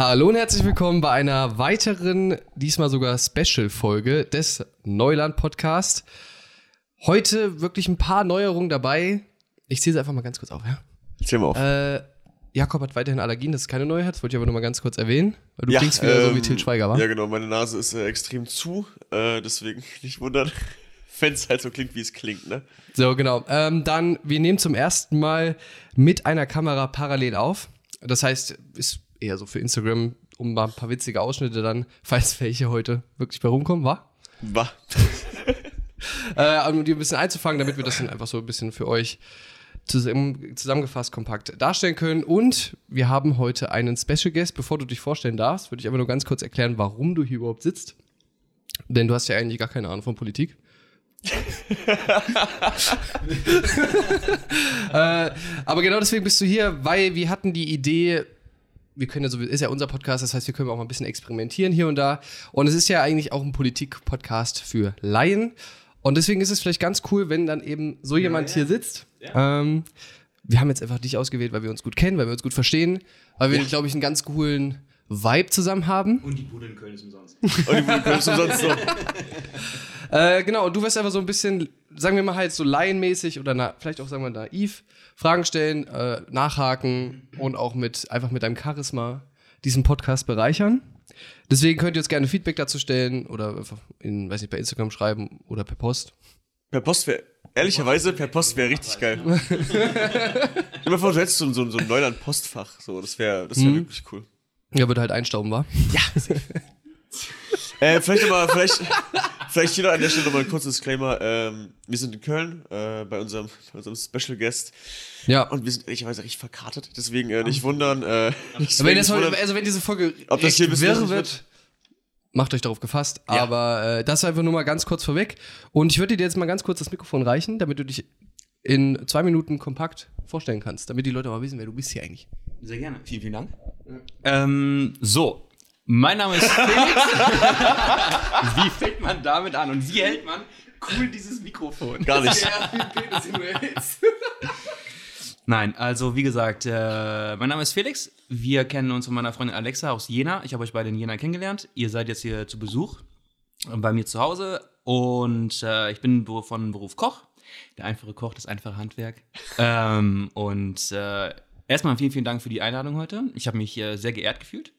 Hallo und herzlich willkommen bei einer weiteren, diesmal sogar Special-Folge des Neuland Podcast. Heute wirklich ein paar Neuerungen dabei. Ich zähle sie einfach mal ganz kurz auf, ja? Zähl mal auf. Äh, Jakob hat weiterhin Allergien, das ist keine Neuheit, das wollte ich aber nur mal ganz kurz erwähnen. Weil du Ja, klingst wieder so wie ähm, Til Schweiger, wa? Ja, genau, meine Nase ist äh, extrem zu, äh, deswegen nicht wundern, wenn es halt so klingt, wie es klingt, ne? So, genau. Ähm, dann, wir nehmen zum ersten Mal mit einer Kamera parallel auf. Das heißt, ist eher so für Instagram, um mal ein paar witzige Ausschnitte dann, falls welche heute wirklich bei rumkommen, wa? War. Äh, um die ein bisschen einzufangen, damit wir das dann einfach so ein bisschen für euch zusammen, zusammengefasst kompakt darstellen können. Und wir haben heute einen Special Guest. Bevor du dich vorstellen darfst, würde ich aber nur ganz kurz erklären, warum du hier überhaupt sitzt. Denn du hast ja eigentlich gar keine Ahnung von Politik. äh, aber genau deswegen bist du hier, weil wir hatten die Idee, wir können ja so, ist ja unser Podcast, das heißt, wir können auch mal ein bisschen experimentieren hier und da. Und es ist ja eigentlich auch ein Politik-Podcast für Laien. Und deswegen ist es vielleicht ganz cool, wenn dann eben so jemand hier sitzt. Ähm, wir haben jetzt einfach dich ausgewählt, weil wir uns gut kennen, weil wir uns gut verstehen, weil wir, glaube ich, einen ganz coolen Vibe zusammen haben. Und die Bude in Köln ist umsonst. Und die könntest du sonst noch. Äh, genau, und du wirst einfach so ein bisschen, sagen wir mal halt so laienmäßig oder na, vielleicht auch, sagen wir naiv, Fragen stellen, äh, nachhaken und auch mit, einfach mit deinem Charisma diesen Podcast bereichern. Deswegen könnt ihr uns gerne Feedback dazu stellen oder einfach in, weiß nicht, bei Instagram schreiben oder per Post. Per Post wäre, ehrlicherweise, per Post wäre richtig geil. Immer vor, du hättest so, ein- so, ein- so ein Neuland-Postfach, so, das wäre das wär wirklich cool. Ja, wird halt einstauben, war. Äh, vielleicht nochmal, vielleicht, vielleicht hier noch an der Stelle nochmal ein kurzes Disclaimer. Ähm, wir sind in Köln, äh, bei unserem, bei unserem Special Guest. Ja. Und wir sind ehrlicherweise richtig verkartet, deswegen äh, nicht wundern. Äh, wenn, das nicht heute, wundern. also wenn diese Folge Ob das hier bis wirr wird, macht euch darauf gefasst. Ja. Aber äh, das einfach nur mal ganz kurz vorweg. Und ich würde dir jetzt mal ganz kurz das Mikrofon reichen, damit du dich in zwei Minuten kompakt vorstellen kannst, damit die Leute mal wissen, wer du bist hier eigentlich. Sehr gerne. Vielen, vielen Dank. Ähm, so. Mein Name ist Felix. wie fängt man damit an und wie hält man cool dieses Mikrofon? Gar nicht. Nein, also wie gesagt, äh, mein Name ist Felix. Wir kennen uns von meiner Freundin Alexa aus Jena. Ich habe euch beide in Jena kennengelernt. Ihr seid jetzt hier zu Besuch äh, bei mir zu Hause und äh, ich bin von Beruf Koch. Der einfache Koch, das einfache Handwerk. ähm, und äh, erstmal vielen, vielen Dank für die Einladung heute. Ich habe mich sehr geehrt gefühlt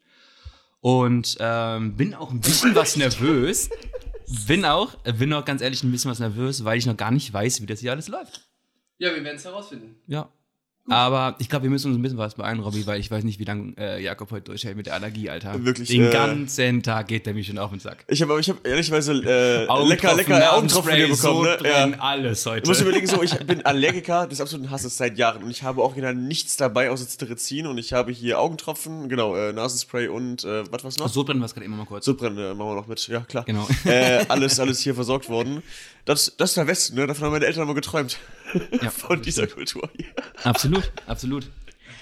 und ähm, bin auch ein bisschen was nervös. Bin auch, bin auch ganz ehrlich ein bisschen was nervös, weil ich noch gar nicht weiß, wie das hier alles läuft. Ja, wir werden es herausfinden. Ja. Aber ich glaube, wir müssen uns ein bisschen was beeilen, Robby, weil ich weiß nicht, wie lange äh, Jakob heute durchhält mit der Allergie, Alter. Wirklich, Den äh, ganzen Tag geht der mich schon auf den Sack. Ich habe ich hab ehrlicherweise äh, lecker, Augentropfen, lecker Augentropfen bekommen. Ne? Sodbrennen, Ja. alles heute. Du musst überlegen, so, ich bin Allergiker des absoluten Hasses seit Jahren und ich habe auch genau nichts dabei außer Cetirizin und ich habe hier Augentropfen, genau, äh, Nasenspray und äh, was war's noch? Sodbrennen war es gerade immer mal kurz. Sodbrennen äh, machen wir noch mit, ja klar. Genau. Äh, alles, alles hier versorgt worden. Das, das ist der Westen, ne? Davon haben meine Eltern immer geträumt. Ja, Von dieser Kultur hier. absolut, absolut.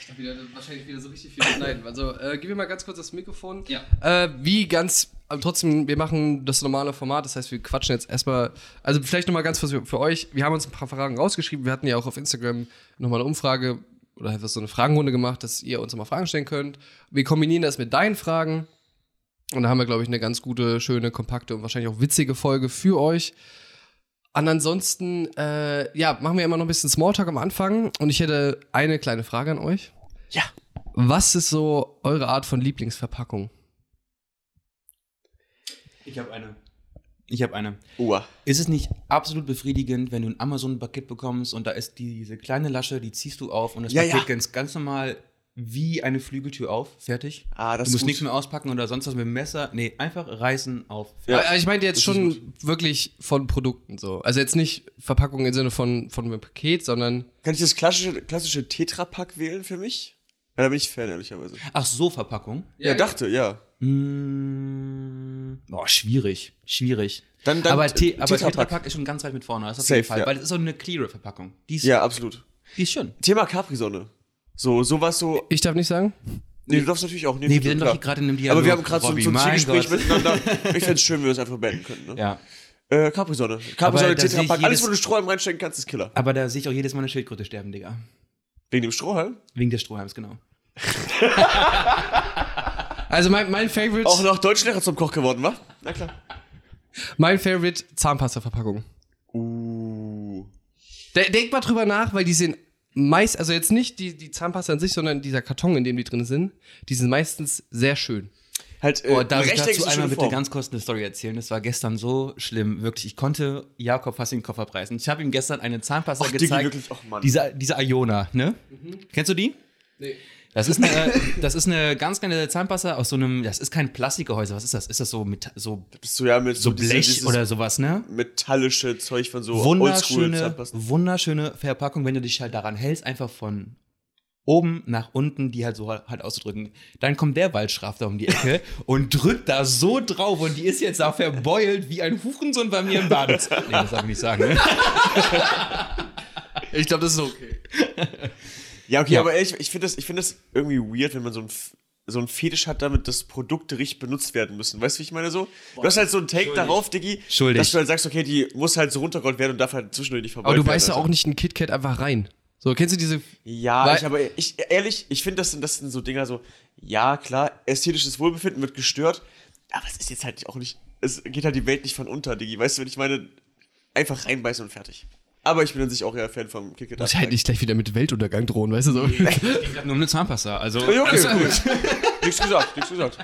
Ich darf wieder, wahrscheinlich wieder so richtig viel schneiden. Also, äh, gib mir mal ganz kurz das Mikrofon. Ja. Äh, wie ganz, aber trotzdem, wir machen das normale Format, das heißt, wir quatschen jetzt erstmal, also vielleicht nochmal ganz kurz für, für euch. Wir haben uns ein paar Fragen rausgeschrieben. Wir hatten ja auch auf Instagram nochmal eine Umfrage oder einfach so eine Fragenrunde gemacht, dass ihr uns nochmal Fragen stellen könnt. Wir kombinieren das mit deinen Fragen. Und da haben wir, glaube ich, eine ganz gute, schöne, kompakte und wahrscheinlich auch witzige Folge für euch. Und ansonsten, äh, ja, machen wir immer noch ein bisschen Smalltalk am Anfang. Und ich hätte eine kleine Frage an euch. Ja. Was ist so eure Art von Lieblingsverpackung? Ich habe eine. Ich habe eine. Uah. Ist es nicht absolut befriedigend, wenn du ein Amazon-Paket bekommst und da ist diese kleine Lasche, die ziehst du auf und das Ja, Paket ja. ganz, ganz normal wie eine Flügeltür auf, fertig. Ah, das du musst nichts mehr auspacken oder sonst was mit dem Messer. Nee, einfach reißen auf. Ja, Ja, ich meinte jetzt das schon wirklich von Produkten so. Also jetzt nicht Verpackung im Sinne von, von einem Paket, sondern Kann ich das klassische, klassische Tetra-Pack wählen für mich? Ja, da bin ich Fan, ehrlicherweise. Ach so, Verpackung. Ja, dachte, ja. Mm, boah, schwierig. Schwierig. Dann, dann aber Te aber Tetra-Pack. Ist schon ganz weit mit vorne. Das ist auf Safe, jeden Fall. ja. Weil das ist so eine cleare Verpackung. Die ist, Ja, absolut. die ist schön. Thema Capri-Sonne. So, sowas so. Ich darf nicht sagen. Nee, du darfst natürlich auch. Nee, wir sind doch hier gerade in einem Dialog. Aber wir haben gerade so, ein Gott. miteinander. Ich fände es schön, wenn wir es einfach beenden könnten. Ne? Ja. Äh, Capri-Sonne. Capri-Sonne, Tetra-Pack. Alles, wo du Strohhalm reinstecken kannst, ist Killer. Aber da sehe ich auch jedes Mal eine Schildkröte sterben, Digga. Wegen dem Strohhalm? Wegen des Strohhalms, genau. Also mein, mein Favorite, Auch noch Deutschlehrer zum Koch geworden, wa? Na klar. mein Favorite Zahnpasta-Verpackung. Uh. De denk mal drüber nach, weil die sind meist, also jetzt nicht die, die Zahnpasta an sich, sondern dieser Karton, in dem die drin sind, die sind meistens sehr schön. Halt, äh, Oh, darf ich dazu eine einmal bitte Form. ganz kurz eine Story erzählen? Das war gestern so schlimm, wirklich. Ich konnte Jakob fast den Koffer preisen. Ich habe ihm gestern eine Zahnpasta Diggi, gezeigt. wirklich, ach, Mann. Diese, diese Iona, ne? Kennst du die? Nee. Das ist, eine, das ist eine ganz kleine Zahnpasta aus so einem, das ist kein Plastikgehäuse. Was ist das? Ist das so, mit, so, du ja mit so diese- Blech dieses oder sowas, ne? metallische Zeug von so Wunderschöne, wunderschöne Verpackung, wenn du dich halt daran hältst, einfach von oben nach unten, die halt so halt auszudrücken. Dann kommt der Waldschrafter um die Ecke und drückt da so drauf und die ist jetzt auch verbeult wie ein Hurensohn bei mir im Badezimmer. Nee, das darf ich nicht sagen, ne? Ich glaube, das ist okay. Ja, okay, Ja. aber ehrlich, ich finde das, ich finde das irgendwie weird, wenn man so ein, so ein Fetisch hat, damit dass Produkte richtig benutzt werden müssen. Weißt du, wie ich meine so? Du hast halt so einen Take darauf, Diggi, Schuldig. dass du halt sagst, okay, die muss halt so runtergerollt werden und darf halt zwischendurch nicht verbeult Aber du weißt ja also. auch nicht ein KitKat einfach rein. So, kennst du diese. Ja, Weil- ich, aber ich, ehrlich, ich finde, das sind, das sind so Dinger so, ja, klar, ästhetisches Wohlbefinden wird gestört, aber es ist jetzt halt auch nicht, es geht halt die Welt nicht von unter, Diggi. Weißt du, wenn ich meine, einfach reinbeißen und fertig. Aber ich bin an sich auch eher Fan vom KitKat. Muss halt nicht gleich wieder mit Weltuntergang drohen, weißt du so. Ging gerade nur um eine Zahnpasta. Also, Ja, okay, gut. nichts gesagt, nichts gesagt.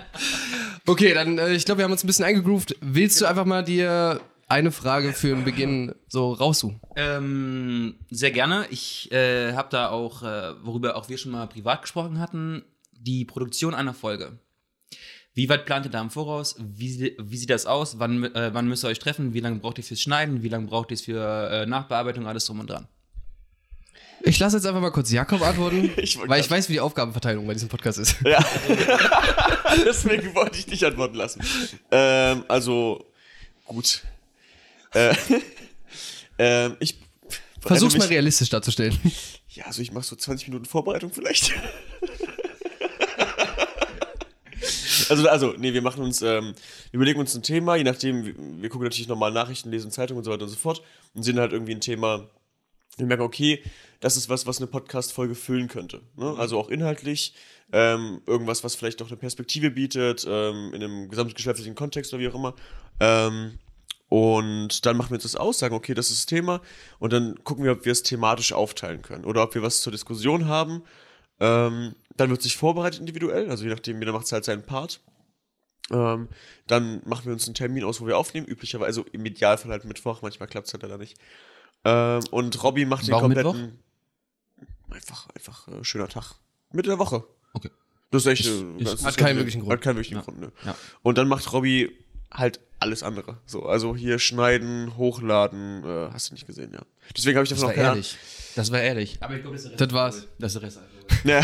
Okay, dann, äh, ich glaube, wir haben uns ein bisschen eingegroovt. Willst du einfach mal dir eine Frage für den Beginn so raussuchen? Ähm, sehr gerne. Ich äh, habe da auch, äh, worüber auch wir schon mal privat gesprochen hatten, die Produktion einer Folge. Wie weit plant ihr da im Voraus? Wie, wie sieht das aus? Wann, äh, wann müsst ihr euch treffen? Wie lange braucht ihr fürs Schneiden? Wie lange braucht ihr es für äh, Nachbearbeitung? Alles drum und dran. Ich lasse jetzt einfach mal kurz Jakob antworten, Ich weil ich weiß, wie die Aufgabenverteilung bei diesem Podcast ist. Ja. Deswegen wollte ich dich antworten lassen. Ähm, also, gut. Äh, ähm, ich. Versuch's mich, mal realistisch darzustellen. Ja, also ich mache so 20 Minuten Vorbereitung vielleicht. Also, also, nee, wir machen uns, ähm, wir überlegen uns ein Thema, je nachdem, wir, wir gucken natürlich normal Nachrichten, lesen Zeitungen und so weiter und so fort und sehen halt irgendwie ein Thema, wir merken, okay, das ist was, was eine Podcast-Folge füllen könnte. Ne? Also auch inhaltlich, ähm, irgendwas, was vielleicht auch eine Perspektive bietet, ähm, in einem gesamtgeschäftlichen Kontext oder wie auch immer. Ähm, und dann machen wir uns das aus, sagen, okay, das ist das Thema. Und dann gucken wir, ob wir es thematisch aufteilen können. Oder ob wir was zur Diskussion haben. Ähm, dann wird sich vorbereitet individuell, also je nachdem, jeder macht halt seinen Part. Ähm, dann machen wir uns einen Termin aus, wo wir aufnehmen, üblicherweise, also im Idealfall halt Mittwoch, manchmal klappt es halt leider nicht. Ähm, und Robby macht den Warum kompletten. Einfach, einfach äh, schöner Tag. Mitte der Woche. Okay. Das ist echt. Äh, ist- das hat keinen wirklichen Grund. Hat keinen wirklichen Ja. Grund, ne. Ja. Und dann macht Robby halt alles andere. So, also hier schneiden, hochladen, äh, hast du nicht gesehen, ja. Deswegen habe ich Das davon war auch keine ehrlich. Das war ehrlich. Aber ich glaube, das ist Das war's. Das ist der Rest. Ja.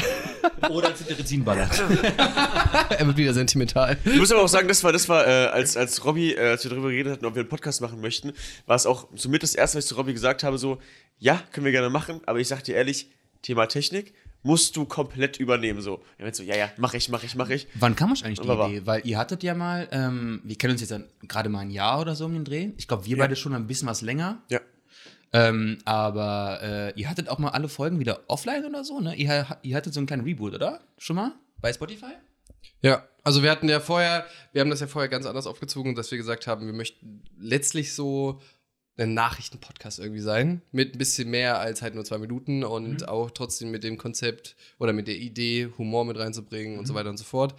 Oder Cetirizin ballert. er wird wieder sentimental. Ich muss aber auch sagen, das war, das war, äh, als, als Robby, äh, als wir darüber geredet hatten, ob wir einen Podcast machen möchten, war es auch somit das erste, was ich zu Robby gesagt habe, so, ja, können wir gerne machen, aber ich sag dir ehrlich, Thema Technik musst du komplett übernehmen, so. Meint so, ja, ja, mach ich, mach ich, mach ich. Wann kam euch eigentlich die Idee? Weil ihr hattet ja mal, ähm, wir kennen uns jetzt gerade mal ein Jahr oder so um den Dreh. Ich glaube, wir beide schon ein bisschen was länger. Ja. Ähm, aber äh, ihr hattet auch mal alle Folgen wieder offline oder so, ne? Ihr, ihr hattet so einen kleinen Reboot, oder? Schon mal? Bei Spotify? Ja, also wir hatten ja vorher, wir haben das ja vorher ganz anders aufgezogen, dass wir gesagt haben, wir möchten letztlich so ein Nachrichtenpodcast irgendwie sein, mit ein bisschen mehr als halt nur zwei Minuten und auch trotzdem mit dem Konzept oder mit der Idee, Humor mit reinzubringen und so weiter und so fort.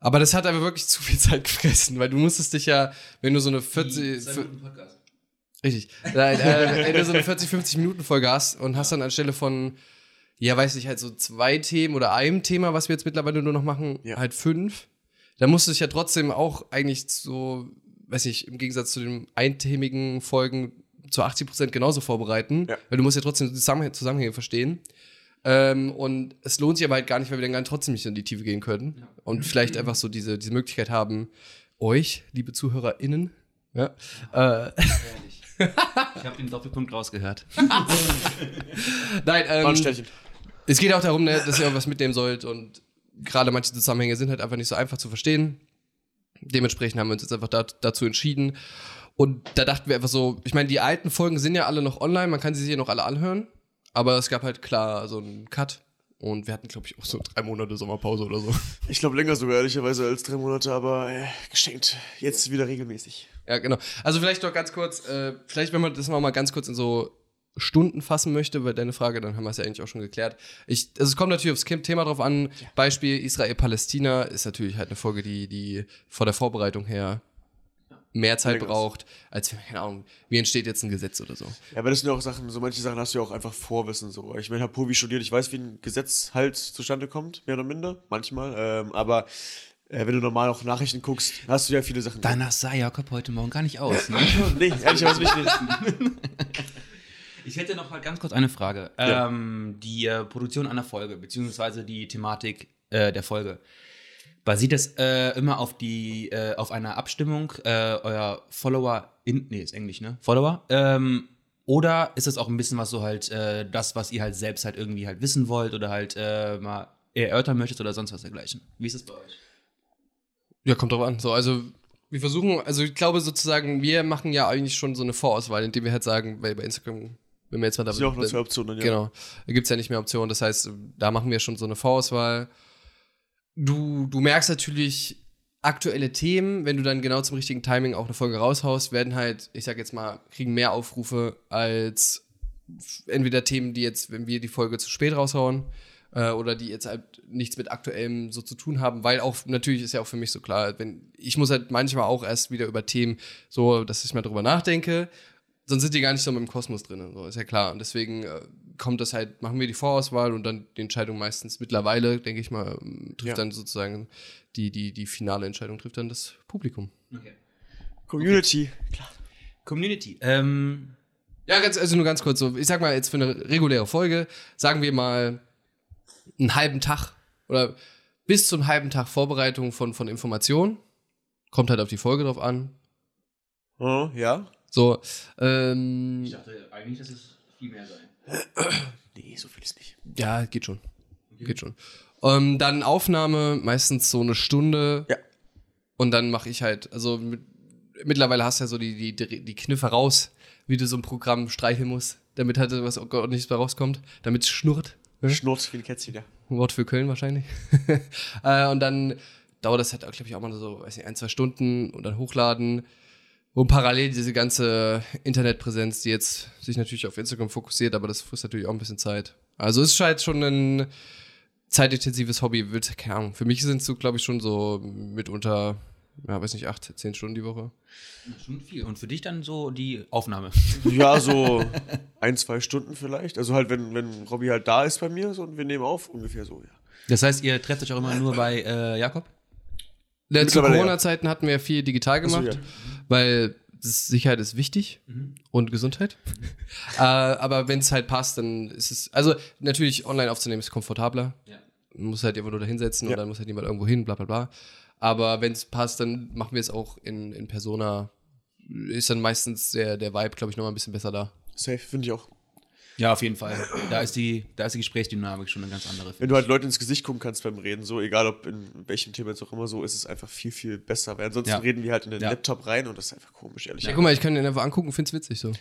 Aber das hat aber wirklich zu viel Zeit gefressen, weil du musstest dich ja, wenn du so eine 40, Podcast. Richtig. Nein, äh, wenn du so eine 40, 50 Minuten Folge hast und hast dann anstelle von, ja, weiß ich, halt so zwei Themen oder einem Thema, was wir jetzt mittlerweile nur noch machen, Ja. halt fünf, dann musst du dich ja trotzdem auch eigentlich so, weiß ich, im Gegensatz zu den einthemigen Folgen zu 80 Prozent genauso vorbereiten, Ja. weil du musst ja trotzdem die Zusammenhänge, Zusammenhänge verstehen. Ähm, und es lohnt sich aber halt gar nicht, weil wir dann gar nicht trotzdem nicht in die Tiefe gehen können. Und vielleicht einfach so diese, diese Möglichkeit haben, euch, liebe ZuhörerInnen, ja, äh, Ich habe den Doppelpunkt rausgehört. Nein, ähm, es geht auch darum, ne, dass ihr auch was mitnehmen sollt und gerade manche Zusammenhänge sind halt einfach nicht so einfach zu verstehen. Dementsprechend haben wir uns jetzt einfach da, dazu entschieden. Und da dachten wir einfach so, ich meine, die alten Folgen sind ja alle noch online, man kann sie sich hier noch alle anhören. Aber es gab halt klar so einen Cut Und wir hatten, glaube ich, auch so drei Monate Sommerpause oder so. Ich glaube länger sogar, ehrlicherweise, als drei Monate, aber äh, geschenkt. Jetzt wieder regelmäßig. Ja, genau. Also vielleicht noch ganz kurz, äh, vielleicht wenn man das noch mal ganz kurz in so Stunden fassen möchte, weil deine Frage, dann haben wir es ja eigentlich auch schon geklärt. Ich, also es kommt natürlich aufs Thema drauf an. Beispiel Israel-Palästina ist natürlich halt eine Folge, die, die vor der Vorbereitung her mehr Zeit braucht, als, keine Ahnung, wie entsteht jetzt ein Gesetz oder so. Ja, aber das sind ja auch Sachen, so manche Sachen hast du ja auch einfach Vorwissen. So. Ich meine, ich habe Povi studiert, ich weiß, wie ein Gesetz halt zustande kommt, mehr oder minder, manchmal. Ähm, aber äh, wenn du normal auch Nachrichten guckst, hast du ja viele Sachen. Danach sah Jakob heute Morgen gar nicht aus. Ne? nee, ehrlicherweise nicht. Ich hätte noch mal ganz kurz eine Frage. Ja. Ähm, die äh, Produktion einer Folge, beziehungsweise die Thematik äh, der Folge. Basiert es äh, immer auf die, äh, auf einer Abstimmung äh, euer Follower in, nee, ist Englisch, ne? Follower? Ähm, oder ist es auch ein bisschen was so halt, das, was ihr halt selbst halt irgendwie halt wissen wollt oder halt mal erörtern möchtet oder sonst was dergleichen? Wie ist es bei euch? Ja, kommt drauf an. So, also wir versuchen, also ich glaube sozusagen, wir machen ja eigentlich schon so eine Vorauswahl, indem wir halt sagen, weil bei Instagram, wenn wir jetzt mal da sind auch nur zwei Optionen. Ja. Genau. Da gibt es ja nicht mehr Optionen. Das heißt, da machen wir schon so eine Vorauswahl. Du, du merkst natürlich aktuelle Themen, wenn du dann genau zum richtigen Timing auch eine Folge raushaust, werden halt, ich sag jetzt mal, kriegen mehr Aufrufe als entweder Themen, die jetzt, wenn wir die Folge zu spät raushauen, äh, oder die jetzt halt nichts mit aktuellem so zu tun haben, weil auch natürlich ist ja auch für mich so klar, wenn ich muss halt manchmal auch erst wieder über Themen so, dass ich mal drüber nachdenke, sonst sind die gar nicht so im Kosmos drin, so ist ja klar und deswegen äh, kommt das halt, machen wir die Vorauswahl und dann die Entscheidung meistens mittlerweile, denke ich mal, ähm, trifft Ja. dann sozusagen die, die, die finale Entscheidung trifft dann das Publikum. Okay. Community. Community. Ähm, Ja, ganz, also nur ganz kurz so. Ich sag mal jetzt für eine reguläre Folge, sagen wir mal einen halben Tag oder bis zu einem halben Tag Vorbereitung von, von Informationen. Kommt halt auf die Folge drauf an. Oh, ja. So, ähm, dachte eigentlich, dass es viel mehr sein. Nee, so viel ist nicht. ja, geht schon. Geht schon. Ähm, dann Aufnahme, meistens so eine Stunde. Ja. Und dann mache ich halt, also mit, mittlerweile hast du ja so die, die, die Kniffe raus, wie du so ein Programm streicheln musst, damit halt was ordentliches bei rauskommt, damit es schnurrt. Ne? Schnurrt wie ein Kätzchen, ja. Wort für Köln wahrscheinlich. äh, und dann dauert das halt, glaube ich, auch mal so, weiß nicht, ein, zwei Stunden und dann hochladen. Und parallel diese ganze Internetpräsenz, die jetzt sich natürlich auf Instagram fokussiert, aber das frisst natürlich auch ein bisschen Zeit. Also es ist halt schon ein zeitintensives Hobby. Wird, keine Ahnung, für mich sind es so, glaube ich, schon so mitunter, ja, weiß nicht, acht, zehn Stunden die Woche. Schon viel. Und für dich dann so die Aufnahme. Ja, so ein, zwei Stunden vielleicht. Also halt, wenn, wenn Robby halt da ist bei mir so, und wir nehmen auf, ungefähr so, ja. Das heißt, ihr trefft euch auch immer nur bei äh, Jakob? Ja, zu. Corona-Zeiten hatten wir viel digital gemacht, ja. Weil Sicherheit ist wichtig und Gesundheit. äh, aber wenn es halt passt, dann ist es, also natürlich online aufzunehmen ist komfortabler. Ja. Man muss halt irgendwo nur da hinsetzen Ja. und dann muss halt niemand irgendwo hin, bla bla bla. Aber wenn es passt, dann machen wir es auch in, in Persona. Ist dann meistens der, der Vibe, glaube ich, nochmal ein bisschen besser da. Safe, finde ich auch. Ja, auf jeden Fall. Da ist die, da ist die Gesprächsdynamik schon eine ganz andere. Wenn du halt Leute ins Gesicht gucken kannst beim Reden, so, egal ob in welchem Thema jetzt auch immer so, ist es einfach viel, viel besser. Weil ansonsten Ja. reden wir halt in den Ja. Laptop rein und das ist einfach komisch, ehrlich Ja, guck mal, ich kann den einfach angucken und find's witzig so.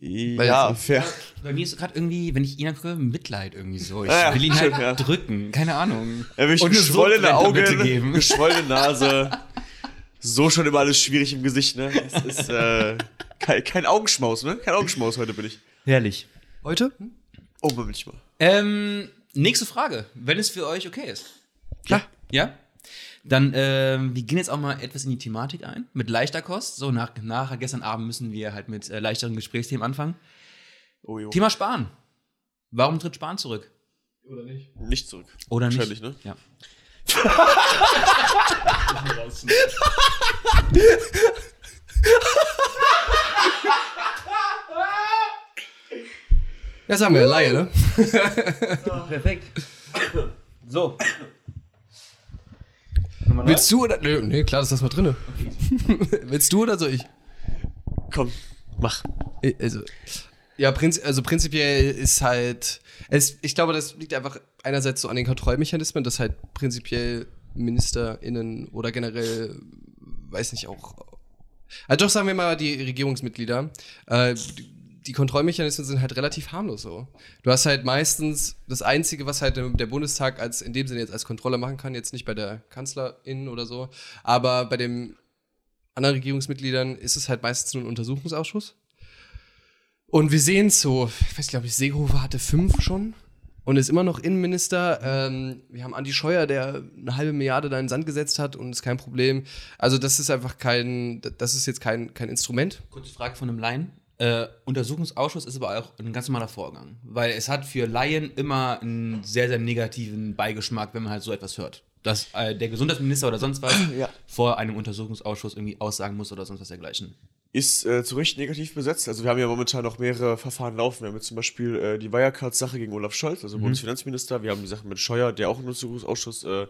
Ja, Ja, fair. Bei mir ist gerade irgendwie, wenn ich ihn angucke, Mitleid irgendwie so. Ich Ah ja, will ihn halt ja. drücken. Keine Ahnung. Er will Und eine geschwollene Augen, geben. geschwollene Nase. So schon immer alles schwierig im Gesicht, ne? Es ist äh, kein, kein Augenschmaus, ne? Kein Augenschmaus heute bin ich. Herrlich. Heute? Oh, mal bin ich mal. Ähm, nächste Frage, wenn es für euch okay ist. Klar. Ja? Dann, ähm, wir gehen jetzt auch mal etwas in die Thematik ein, mit leichter Kost. So, nach, nachher, gestern Abend müssen wir halt mit äh, leichteren Gesprächsthemen anfangen. Oh, jo. Thema Sparen. Warum tritt Sparen zurück? Oder nicht? Nicht zurück. Oder nicht? Wahrscheinlich, ne? Ja. Ja, sagen wir, Laie, ne? Perfekt. So. Willst du oder. Nö, nee, klar, das ist das mal drinne. Willst du oder soll ich? Komm, mach. Also, ja, prinz, also prinzipiell ist halt. Es, ich glaube, das liegt einfach einerseits so an den Kontrollmechanismen, dass halt prinzipiell MinisterInnen oder generell, weiß nicht, auch. Also doch sagen wir mal die Regierungsmitglieder, äh, die Kontrollmechanismen sind halt relativ harmlos so. Du hast halt meistens das Einzige, was halt der Bundestag als in dem Sinne jetzt als Kontrolle machen kann, jetzt nicht bei der Kanzlerin oder so, aber bei den anderen Regierungsmitgliedern ist es halt meistens nur ein Untersuchungsausschuss. Und wir sehen es so, ich weiß, glaube ich, Seehofer hatte fünf schon und ist immer noch Innenminister. Ähm, wir haben Andi Scheuer, der eine halbe Milliarde da in den Sand gesetzt hat und ist kein Problem. Also das ist einfach kein, das ist jetzt kein, kein Instrument. Kurze Frage von einem Laien. Äh, Untersuchungsausschuss ist aber auch ein ganz normaler Vorgang, weil es hat für Laien immer einen sehr, sehr negativen Beigeschmack, wenn man halt so etwas hört. Dass äh, der Gesundheitsminister oder sonst was Ja. vor einem Untersuchungsausschuss irgendwie aussagen muss oder sonst was dergleichen. Ist äh, zu Recht negativ besetzt. Also wir haben ja momentan noch mehrere Verfahren laufen. Wir haben jetzt zum Beispiel äh, die Wirecard-Sache gegen Olaf Scholz, also Bundesfinanzminister. Wir haben die Sache mit Scheuer, der auch einen Untersuchungsausschuss äh,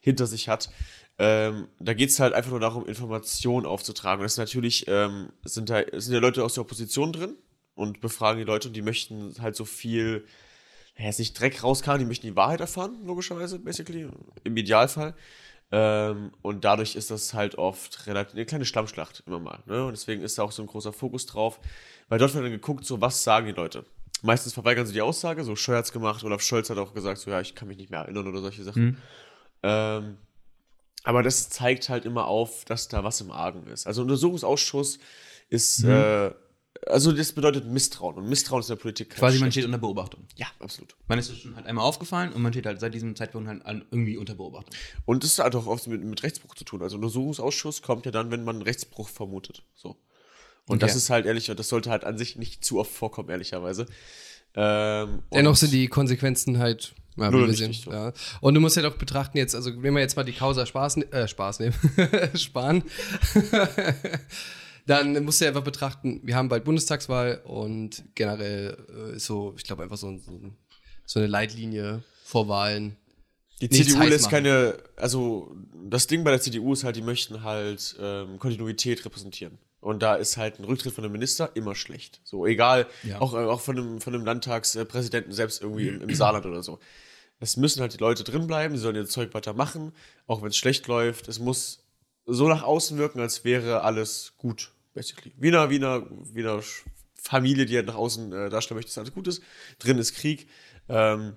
hinter sich hat. Ähm, da geht es halt einfach nur darum, Informationen aufzutragen. Das ist natürlich, ähm, es sind, da, es sind ja Leute aus der Opposition drin und befragen die Leute und die möchten halt so viel, naja, jetzt nicht Dreck rauskamen, die möchten die Wahrheit erfahren, logischerweise, basically, im Idealfall. Ähm, und dadurch ist das halt oft relativ eine kleine Schlammschlacht immer mal. Ne? Und deswegen ist da auch so ein großer Fokus drauf. Weil dort wird dann geguckt, so was sagen die Leute. Meistens verweigern sie die Aussage, so Scheuer hat's gemacht, Olaf Scholz hat auch gesagt, so ja, ich kann mich nicht mehr erinnern oder solche Sachen. Ähm, aber das zeigt halt immer auf, dass da was im Argen ist. Also Untersuchungsausschuss ist, äh, also das bedeutet Misstrauen. Und Misstrauen ist in der Politik kein Quasi man steht unter Beobachtung. Ja, absolut. Man ist schon halt einmal aufgefallen und man steht halt seit diesem Zeitpunkt halt irgendwie unter Beobachtung. Und das hat auch oft mit, mit Rechtsbruch zu tun. Also Untersuchungsausschuss kommt ja dann, wenn man einen Rechtsbruch vermutet. So. Und das Okay. ist halt ehrlich, das sollte halt an sich nicht zu oft vorkommen, ehrlicherweise. Ähm, Dennoch sind die Konsequenzen halt, ja, Null nichtig, so. Ja. Und du musst ja doch betrachten jetzt, also wenn wir jetzt mal die Causa Spaß, äh, Spaß nehmen, sparen, dann musst du ja einfach betrachten, wir haben bald Bundestagswahl und generell äh, ist so, ich glaube einfach so, ein- so, ein- so eine Leitlinie vor Wahlen. Die CDU lässt machen. keine, also das Ding bei der CDU ist halt, die möchten halt ähm, Kontinuität repräsentieren. Und da ist halt ein Rücktritt von einem Minister immer schlecht. So, egal, Ja. auch, auch von einem, von einem Landtagspräsidenten selbst irgendwie im, im Saarland oder so. Es müssen halt die Leute drinbleiben, sie sollen ihr Zeug weitermachen, auch wenn es schlecht läuft. Es muss so nach außen wirken, als wäre alles gut, basically. Wie eine, wie eine, wie eine Sch- Familie, die halt nach außen äh, darstellen möchte, dass alles gut ist. Drin ist Krieg. Ähm,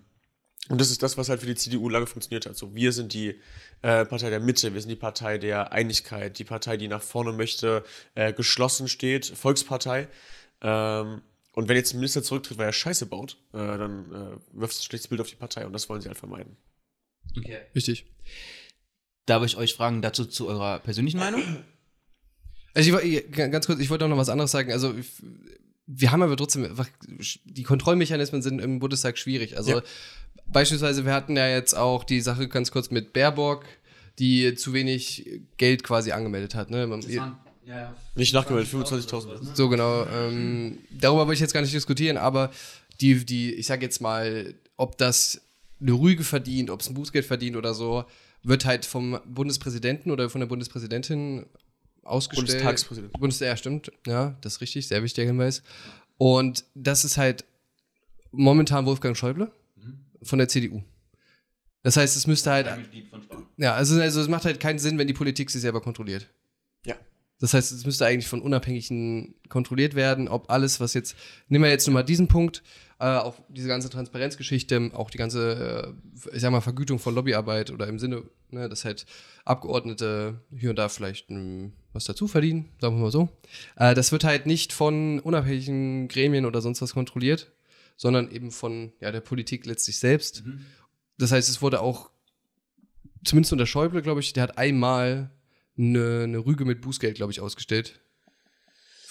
und das ist das, was halt für die CDU lange funktioniert hat. So, wir sind die äh, Partei der Mitte, wir sind die Partei der Einigkeit, die Partei, die nach vorne möchte, äh, geschlossen steht, Volkspartei. Ähm, und wenn jetzt ein Minister zurücktritt, weil er Scheiße baut, äh, dann äh, wirft es ein schlechtes Bild auf die Partei und das wollen sie halt vermeiden. Okay. Richtig. Darf ich euch fragen dazu zu eurer persönlichen Meinung? Also ich, ganz kurz, ich wollte auch noch was anderes sagen. Also ich- wir haben aber trotzdem einfach, die Kontrollmechanismen sind im Bundestag schwierig. Also Ja. beispielsweise, wir hatten ja jetzt auch die Sache ganz kurz mit Baerbock, die zu wenig Geld quasi angemeldet hat. Ne? Man, ja, ja. Nicht nachgemeldet, 25.000. so genau. Ähm, darüber wollte ich jetzt gar nicht diskutieren, aber die, die, ich sage jetzt mal, ob das eine Rüge verdient, ob es ein Bußgeld verdient oder so, wird halt vom Bundespräsidenten oder von der Bundespräsidentin ausgestellt. Bundestagspräsident. Bundes ja, stimmt. Ja, das ist richtig, sehr wichtiger Hinweis. Und das ist halt momentan Wolfgang Schäuble von der CDU. Das heißt, es müsste halt, ja, also, also es macht halt keinen Sinn, wenn die Politik sich selber kontrolliert. Ja. Das heißt, es müsste eigentlich von Unabhängigen kontrolliert werden, ob alles, was jetzt, nehmen wir jetzt nur mal diesen Punkt, äh, auch diese ganze Transparenzgeschichte, auch die ganze, äh, ich sag mal, Vergütung von Lobbyarbeit oder im Sinne, ne, dass halt Abgeordnete hier und da vielleicht ähm, was dazu verdienen, sagen wir mal so. Äh, das wird halt nicht von unabhängigen Gremien oder sonst was kontrolliert, sondern eben von ja, der Politik letztlich selbst. Das heißt, es wurde auch, zumindest unter Schäuble, glaube ich, der hat einmal eine, eine Rüge mit Bußgeld, glaube ich, ausgestellt.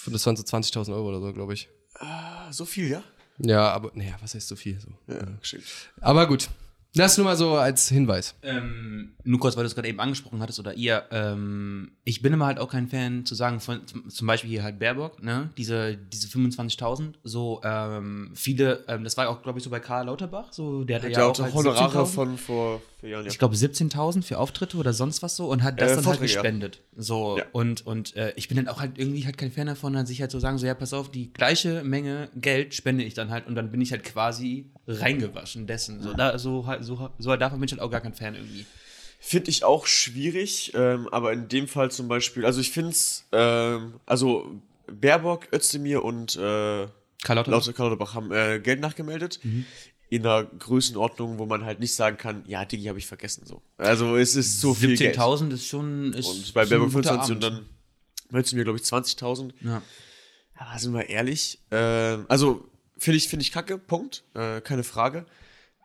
Das waren so 20.000 Euro oder so, glaube ich. Ah, so viel, ja? Ja, aber, naja, was heißt so viel? So. Ja, geschickt. Aber gut. Das nur mal so als Hinweis. Ähm, nur kurz, weil du es gerade eben angesprochen hattest oder ihr, ähm, ich bin immer halt auch kein Fan zu sagen von zum- Beispiel hier halt Baerbock, ne, diese, diese 25.000, so ähm, viele, ähm, das war auch glaube ich so bei Karl Lauterbach, so der hatte Hat ja, ja auch auch halt Honorare 17.000. von vor vier Jahren, ja. ich glaube 17.000 für Auftritte oder sonst was so und hat das Äh, dann halt Vorträge, ja. gespendet. So Ja. und und äh, ich bin dann auch halt irgendwie halt kein Fan davon, dann sich halt so sagen so ja pass auf die gleiche Menge Geld spende ich dann halt und dann bin ich halt quasi reingewaschen dessen. So da so halt so so davon bin ich halt auch gar kein Fan irgendwie. Finde ich auch schwierig, ähm, aber in dem Fall zum Beispiel, also ich finde es, ähm, also Baerbock, Özdemir und äh, Lauterbach. Lauterbach haben äh, Geld nachgemeldet. Mhm. In einer Größenordnung, wo man halt nicht sagen kann, ja, Digi habe ich vergessen. So. Also es ist so viel Geld. 17.000 ist schon. Ist Und bei Baerbock ein guter 25 und dann möchten wir, glaube ich, 20.000. Ja. Ja, sind wir ehrlich. Ähm, also, finde ich, finde ich kacke, Punkt. Äh, keine Frage.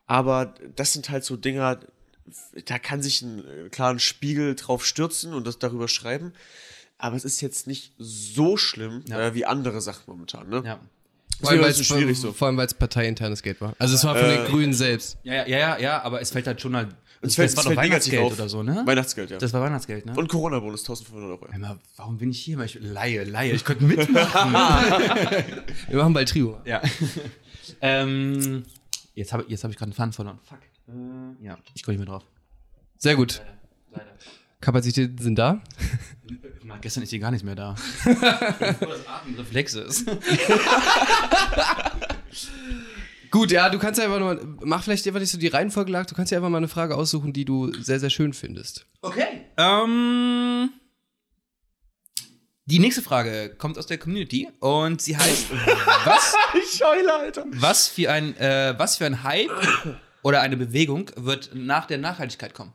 Aber das sind halt so Dinger, da kann sich ein äh, klaren Spiegel drauf stürzen und das darüber schreiben. Aber es ist jetzt nicht so schlimm Ja. äh, wie andere Sachen momentan. Ne? Ja. Vor allem, es schwierig so. vor allem, weil es parteiinternes Geld war. Also es war von den Äh, Grünen selbst. Ja, ja, ja, ja, aber es fällt halt schon halt. Es fällt, das war es doch Weihnachtsgeld auf. oder so, ne? Weihnachtsgeld, ja. Das war Weihnachtsgeld, ne? und Corona-Bonus, 1500 Euro. Einmal, warum bin ich hier? Weil ich Laie, Laie. Ich könnte mitmachen. Wir machen bald Trio. ja. ähm, jetzt habe jetzt hab ich gerade einen Faden verloren. Fuck. Äh, ja, ich komme nicht mehr drauf. Sehr gut. Leider. Kapazitäten sind da. Na, gestern ist hier gar nichts mehr da. Bevor das Atemreflex ist. Gut, ja, du kannst ja einfach nur, mach vielleicht einfach nicht so die Reihenfolge lag, du kannst ja einfach mal eine Frage aussuchen, die du sehr, sehr schön findest. Okay. Ähm, die nächste Frage kommt aus der Community und sie heißt: Was, Ich heule, Alter. was, für ein, äh, was für ein Hype oder eine Bewegung wird nach der Nachhaltigkeit kommen?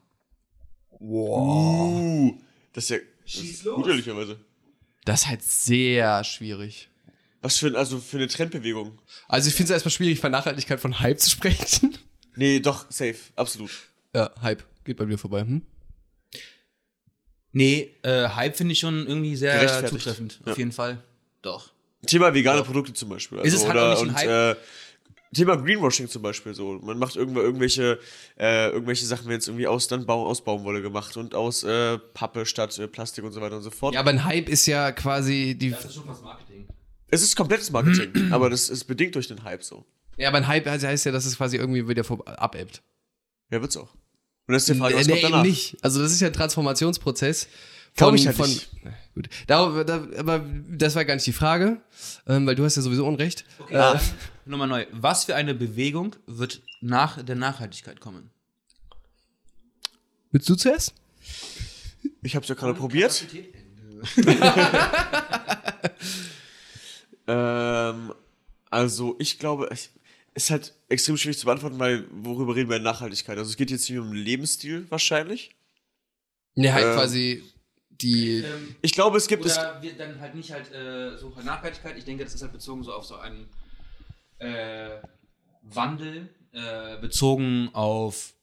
Uh, das ist ja das Schieß ist los. Das ist halt sehr schwierig. Was für, ein, also für eine Trendbewegung? Also ich finde es erstmal schwierig, von Nachhaltigkeit von Hype zu sprechen. Nee, doch, safe, absolut. Ja, Hype. Geht bei mir vorbei. Hm? Nee, äh, Hype finde ich schon irgendwie sehr zutreffend. Ja. Auf jeden Fall. Doch. Thema vegane Produkte zum Beispiel. Also, Ist es halt oder, auch nicht ein und, äh, Thema Greenwashing zum Beispiel so. Man macht irgendwo irgendwelche, äh, irgendwelche Sachen, wenn jetzt irgendwie aus, dann Bau, aus Baumwolle gemacht und aus äh, Pappe statt äh, Plastik und so weiter und so fort. Ja, aber ein Hype ist ja quasi die. ist schon fast Marketing. Es ist komplettes Marketing, aber das ist bedingt durch den Hype so. Ja, aber ein Hype heißt ja, dass es quasi irgendwie wieder vor, abebbt. Ja, wird's auch. Und das ist die Frage, was nee, kommt eben danach? nicht. Also das ist ja ein Transformationsprozess. Glaub ich halt von, nicht. Gut. Darauf, da, aber das war gar nicht die Frage, ähm, weil du hast ja sowieso Unrecht. Okay, Äh, Nochmal neu. Was für eine Bewegung wird nach der Nachhaltigkeit kommen? willst du zuerst? Ich hab's ja gerade probiert. Ähm, also ich glaube, es ist halt extrem schwierig zu beantworten, weil worüber reden wir in Nachhaltigkeit? Also es geht jetzt hier um den Lebensstil wahrscheinlich. Nee, halt Ähm, quasi die. Ich glaube, es gibt es. Oder wir dann halt nicht halt äh, so Nachhaltigkeit. Ich denke, das ist halt bezogen so auf so einen äh, Wandel, äh, bezogen auf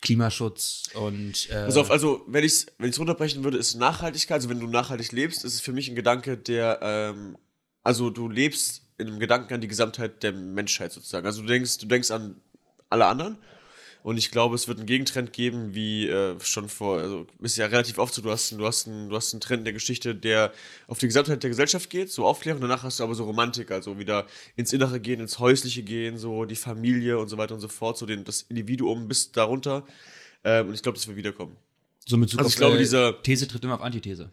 Klimaschutz und äh, Pass auf, also wenn ich es wenn ich's runterbrechen würde, ist Nachhaltigkeit, also wenn du nachhaltig lebst, ist es für mich ein Gedanke, der, ähm, also du lebst in einem Gedanken an die Gesamtheit der Menschheit sozusagen. Also du denkst, du denkst an alle anderen. Und ich glaube, es wird einen Gegentrend geben, wie äh, schon vor, also ist ja relativ oft so, du hast, du, hast einen, du hast einen Trend in der Geschichte, der auf die Gesamtheit der Gesellschaft geht, so Aufklärung, danach hast du aber so Romantik, also wieder ins Innere gehen, ins Häusliche gehen, so die Familie und so weiter und so fort, so den, das Individuum bis darunter. Ähm, und ich glaube, das wird wiederkommen. so mit Bezug also ich glaube, äh, dieser- These tritt immer auf Antithese.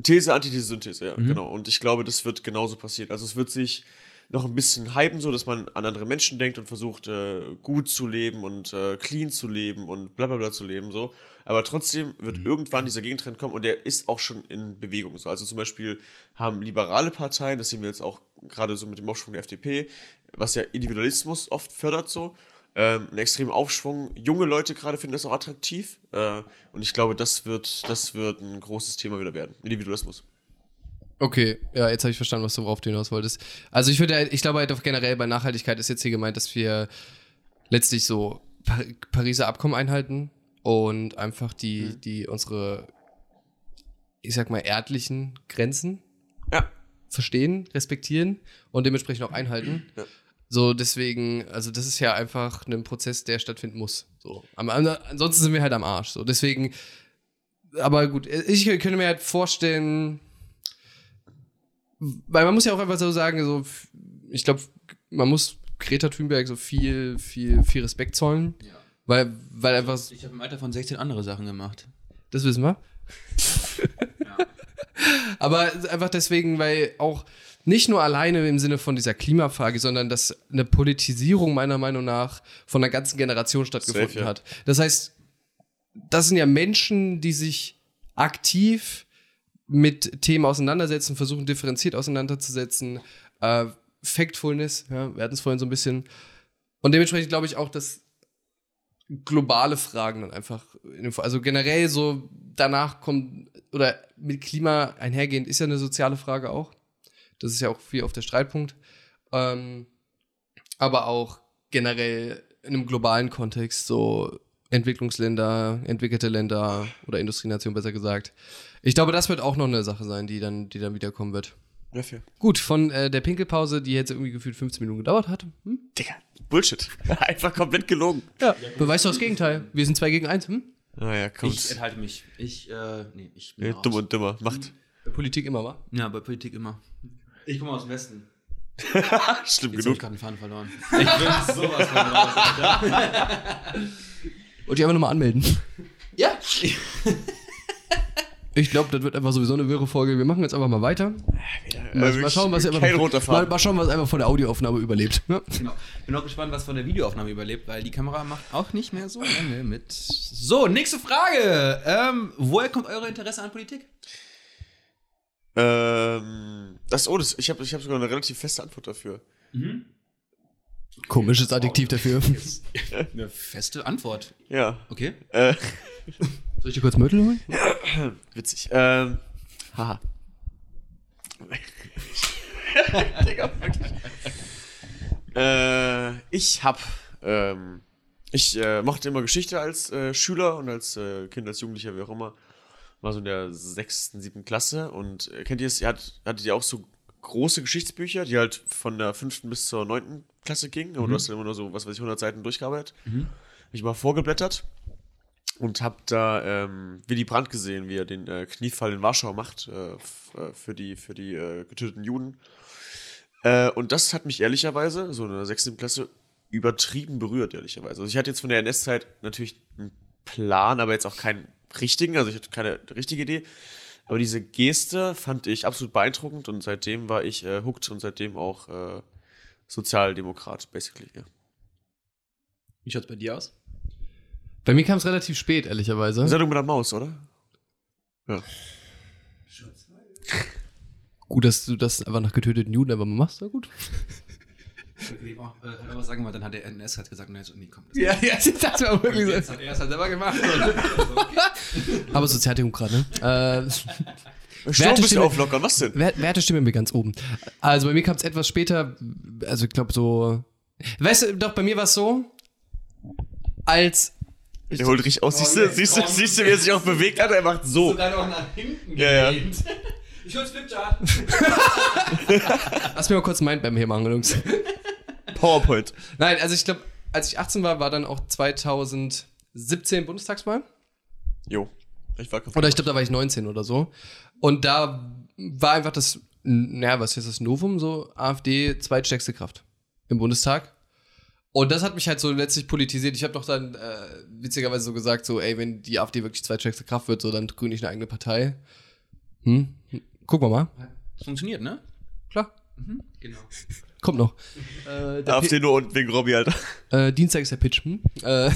These, Antithese, Synthese, ja, genau. Und ich glaube, das wird genauso passieren. Also es wird sich noch ein bisschen hypen, so dass man an andere Menschen denkt und versucht, äh, gut zu leben und äh, clean zu leben und bla bla bla zu leben, so. Aber trotzdem wird irgendwann dieser Gegentrend kommen und der ist auch schon in Bewegung. So. Also zum Beispiel haben liberale Parteien, das sehen wir jetzt auch gerade so mit dem Aufschwung der FDP, was ja Individualismus oft fördert, so. Ähm, einen extremen Aufschwung. Junge Leute gerade finden das auch attraktiv. Äh, und ich glaube, das wird, das wird ein großes Thema wieder werden. Individualismus. Okay, ja, jetzt habe ich verstanden, was du worauf du hinaus wolltest. Also ich würde, ich glaube halt auch generell bei Nachhaltigkeit ist jetzt hier gemeint, dass wir letztlich so Par Pariser Abkommen einhalten und einfach die, Mhm. die unsere, ich sag mal, erdlichen Grenzen Ja. verstehen, respektieren und dementsprechend auch einhalten. Ja. So, deswegen, also das ist ja einfach ein Prozess, der stattfinden muss. So. Ansonsten sind wir halt am Arsch. So, deswegen, aber gut, ich könnte mir halt vorstellen, weil man muss ja auch einfach so sagen, so, ich glaube, man muss Greta Thunberg so viel, viel, viel Respekt zollen. Ja. Weil, weil einfach, Ich habe im Alter von 16 andere Sachen gemacht. das wissen wir. Ja. Aber einfach deswegen, weil auch nicht nur alleine im Sinne von dieser Klimafrage, sondern dass eine Politisierung meiner Meinung nach von einer ganzen Generation stattgefunden Safe, ja. hat. Das heißt, das sind ja Menschen, die sich aktiv mit Themen auseinandersetzen, versuchen differenziert auseinanderzusetzen, äh, Factfulness, ja, wir hatten es vorhin so ein bisschen. Und dementsprechend glaube ich auch, dass globale Fragen dann einfach, also generell so danach kommt, oder mit Klima einhergehend ist ja eine soziale Frage auch. Das ist ja auch viel auf der Streitpunkt. Ähm, aber auch generell in einem globalen Kontext, so Entwicklungsländer, entwickelte Länder oder Industrienationen besser gesagt. Ich glaube, das wird auch noch eine Sache sein, die dann, die dann wiederkommen wird. Ja, fair. Gut, von äh, der Pinkelpause, die jetzt irgendwie gefühlt 15 Minuten gedauert hat. Hm? Digga, Bullshit. Einfach komplett gelogen. Ja, beweist doch das Gegenteil. Wir sind zwei gegen eins. Hm? Naja, kommt. Ich enthalte mich. Ich, äh, nee, ich bin Nee, raus. dumm und dümmer. Macht. Politik immer, wa? Ja, bei Politik immer. Ich komme aus dem Westen. Schlimm Jetzt habe ich genug. gerade den Faden verloren. Ich bin sowas von raus, Alter. Und die einfach nochmal anmelden. Ja. Ich glaube, das wird einfach sowieso eine wirre Folge. Wir machen jetzt einfach mal weiter. Mal, mal schauen, was einfach mal, mal schauen, was einfach von der Audioaufnahme überlebt. Ja. Genau. Bin auch gespannt, was von der Videoaufnahme überlebt, weil die Kamera macht auch nicht mehr so lange mit. So, nächste Frage. Ähm, woher kommt eure Interesse an Politik? Ähm, das, oh, das, ich habe ich hab sogar eine relativ feste Antwort dafür. Komisches Adjektiv dafür. Eine feste Antwort. Ja. Okay. Äh, Soll ich dir kurz Mörtel holen? witzig. Ähm, haha. Digga, wirklich. Äh, ich hab, ähm, ich äh, mochte immer Geschichte als äh, Schüler und als äh, Kind, als Jugendlicher, wie auch immer. War so in der sechsten, siebten Klasse und äh, kennt ihr es, ihr hat, hattet ihr auch so große Geschichtsbücher, die halt von der fünften bis zur neunten Klasse gingen, aber du hast immer nur so, was weiß ich, 100 Seiten durchgearbeitet. Hab ich mal vorgeblättert und hab da ähm, Willy Brandt gesehen, wie er den äh, Kniefall in Warschau macht äh, äh, für die, für die äh, getöteten Juden. Äh, und das hat mich ehrlicherweise, so in der sechsten Klasse, übertrieben berührt, ehrlicherweise. Also ich hatte jetzt von der NS-Zeit natürlich einen Plan, aber jetzt auch keinen richtigen, also ich hatte keine richtige Idee. Aber diese Geste fand ich absolut beeindruckend und seitdem war ich äh, hooked und seitdem auch äh, Sozialdemokrat, basically. Ja. Wie schaut's bei dir aus? Bei mir kam es relativ spät, ehrlicherweise. Sendung mit der Maus, oder? Ja. Gut, dass du das einfach nach getöteten Juden einfach machst. Na gut. Oh, äh, hat sagen, weil dann hat der NS halt gesagt, nee, so, nee komm. Das Ja, ja, das war wirklich so. Jetzt hat er es halt selber gemacht. Aber Sozialdemokrat, ne? Äh, Strom ein bisschen auflockern, was denn? Wer- Wertestimme mir ganz oben. Also bei mir kam es etwas später, also ich glaube so. Weißt du, doch, bei mir war es so, als. Der holt richtig aus. Siehst du, jetzt siehst du, komm. siehst du, wie er sich auch bewegt hat? Er macht so. dann auch nach hinten Ja, ja. gelehnt. Ich hol's Flipchart. Lass mir mal kurz ein Mindmap hier machen, Jungs. PowerPoint. Nein, also ich glaube, als ich 18 war, war dann auch 2017 Bundestagswahl. Jo. Ich war Oder ich glaube, da war ich 19 oder so. Und da war einfach das, naja, was ist das Novum, so AfD zweitstärkste Kraft im Bundestag. Und das hat mich halt so letztlich politisiert. Ich habe doch dann äh, witzigerweise so gesagt, so, ey, wenn die AfD wirklich zweitstärkste Kraft wird, so, dann gründe ich eine eigene Partei. Hm? Gucken wir mal. Das funktioniert, ne? Klar, Genau. kommt noch. Äh, der AfD nur unten wegen Robby, Alter. Äh, Dienstag ist der Pitch. Hm? Äh,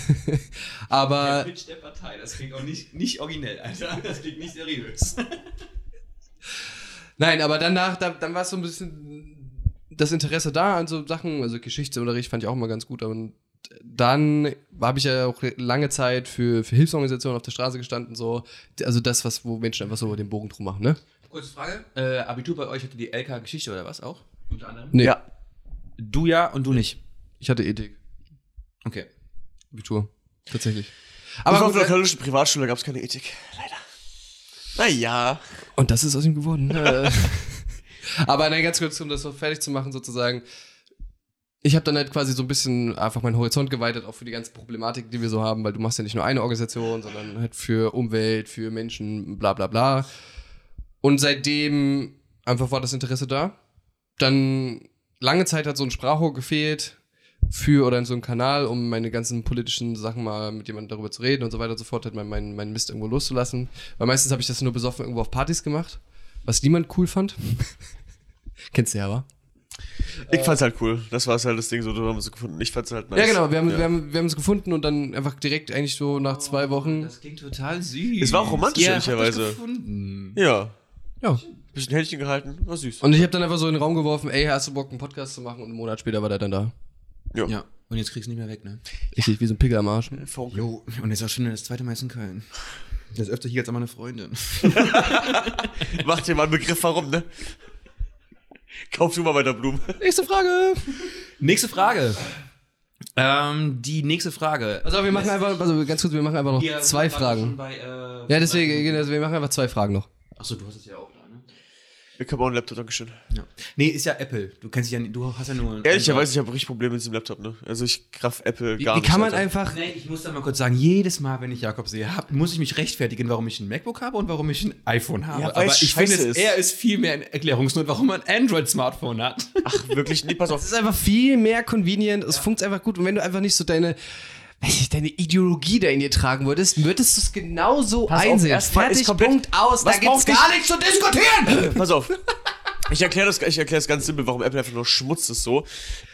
aber Pitch der Partei, das klingt auch nicht, nicht originell, Alter. Das klingt nicht seriös. Nein, aber danach, da, dann war es so ein bisschen das Interesse da an so Sachen, also Geschichtsunterricht fand ich auch mal ganz gut. Und dann habe ich ja auch lange Zeit für, für Hilfsorganisationen auf der Straße gestanden, so, also das, was, wo Menschen einfach so den Bogen drum machen, ne? Kurze Frage. Äh, Abitur bei euch hatte die LK Geschichte oder was auch? Unter anderem? Nee, Ja. Du ja und du nicht. ich hatte Ethik, Okay. Abitur, tatsächlich. Aber auf der gut, katholischen Privatschule gab es keine Ethik. Leider. Naja. und das ist aus ihm geworden. Äh, aber nein, ganz kurz, um das noch fertig zu machen, sozusagen. Ich habe dann halt quasi so ein bisschen einfach meinen Horizont geweitet, auch für die ganze Problematik, die wir so haben, weil du machst ja nicht nur eine Organisation, sondern halt für Umwelt, für Menschen, bla bla bla. Und seitdem einfach war das Interesse da. Dann lange Zeit hat so ein Sprachrohr gefehlt für oder in so einem Kanal, um meine ganzen politischen Sachen mal mit jemandem darüber zu reden und so weiter und so fort, halt mein, mein, mein Mist irgendwo loszulassen. Weil meistens habe ich das nur besoffen irgendwo auf Partys gemacht, was niemand cool fand. Kennst du ja, wa? Ich fand's halt cool. Das war halt das Ding, so, du haben es gefunden. Ich fand's halt nice. Ja, genau, wir haben, wir, haben, wir haben es gefunden und dann einfach direkt eigentlich so nach zwei Wochen. Das klingt total süß. Es war auch romantisch, euch ehrlicherweise. gefunden. Ja. Ja. bisschen Händchen gehalten, war süß. Und ich habe dann einfach so in den Raum geworfen, ey, hast du Bock, einen Podcast zu machen? Und einen Monat später war der dann da. Ja. Und jetzt kriegst du nicht mehr weg, ne? Richtig, wie so ein Pickel am Arsch. Jo, und jetzt auch schon das zweite Mal ist in Köln. Das ist öfter hier als an meine Freundin. Macht dir mal einen Begriff, warum, ne? Kauf du mal weiter Blumen. Nächste Frage. Nächste Frage. Ähm, die nächste Frage. Also wir machen einfach, also ganz kurz, wir machen einfach noch Hier, zwei Fragen. Bei, äh, Ja, deswegen, also wir machen einfach zwei Fragen noch. Achso, du hast es ja auch? Ich habe auch einen Laptop, Dankeschön. Ja. Nee, ist ja Apple. Du kennst dich ja nicht, du hast ja nur. ein Ehrlicherweise, ich habe richtig Probleme mit diesem Laptop, ne? Also ich raff Apple Wie, gar wie nicht. kann man Alter. einfach, Nee, ich muss da mal kurz sagen, jedes Mal, wenn ich Jakob sehe, hab, muss ich mich rechtfertigen, warum ich ein MacBook habe und warum ich ein iPhone habe. Ja, Aber es ich finde, es- er ist viel mehr in Erklärungsnot, warum man ein Android-Smartphone hat. Ach, wirklich? Nee, pass es auf. ist einfach viel mehr convenient, es funktioniert einfach gut. Und wenn du einfach nicht so deine, weiß ich, deine Ideologie da in dir tragen würdest, würdest du es genauso Pass auf, einsehen. erstmal ist Fertig, komplett- Punkt, aus, Was da gibt's braucht nicht- gar nichts zu diskutieren. Pass auf. Ich erkläre das, ich erkläre das ganz simpel, warum Apple einfach nur Schmutz ist so.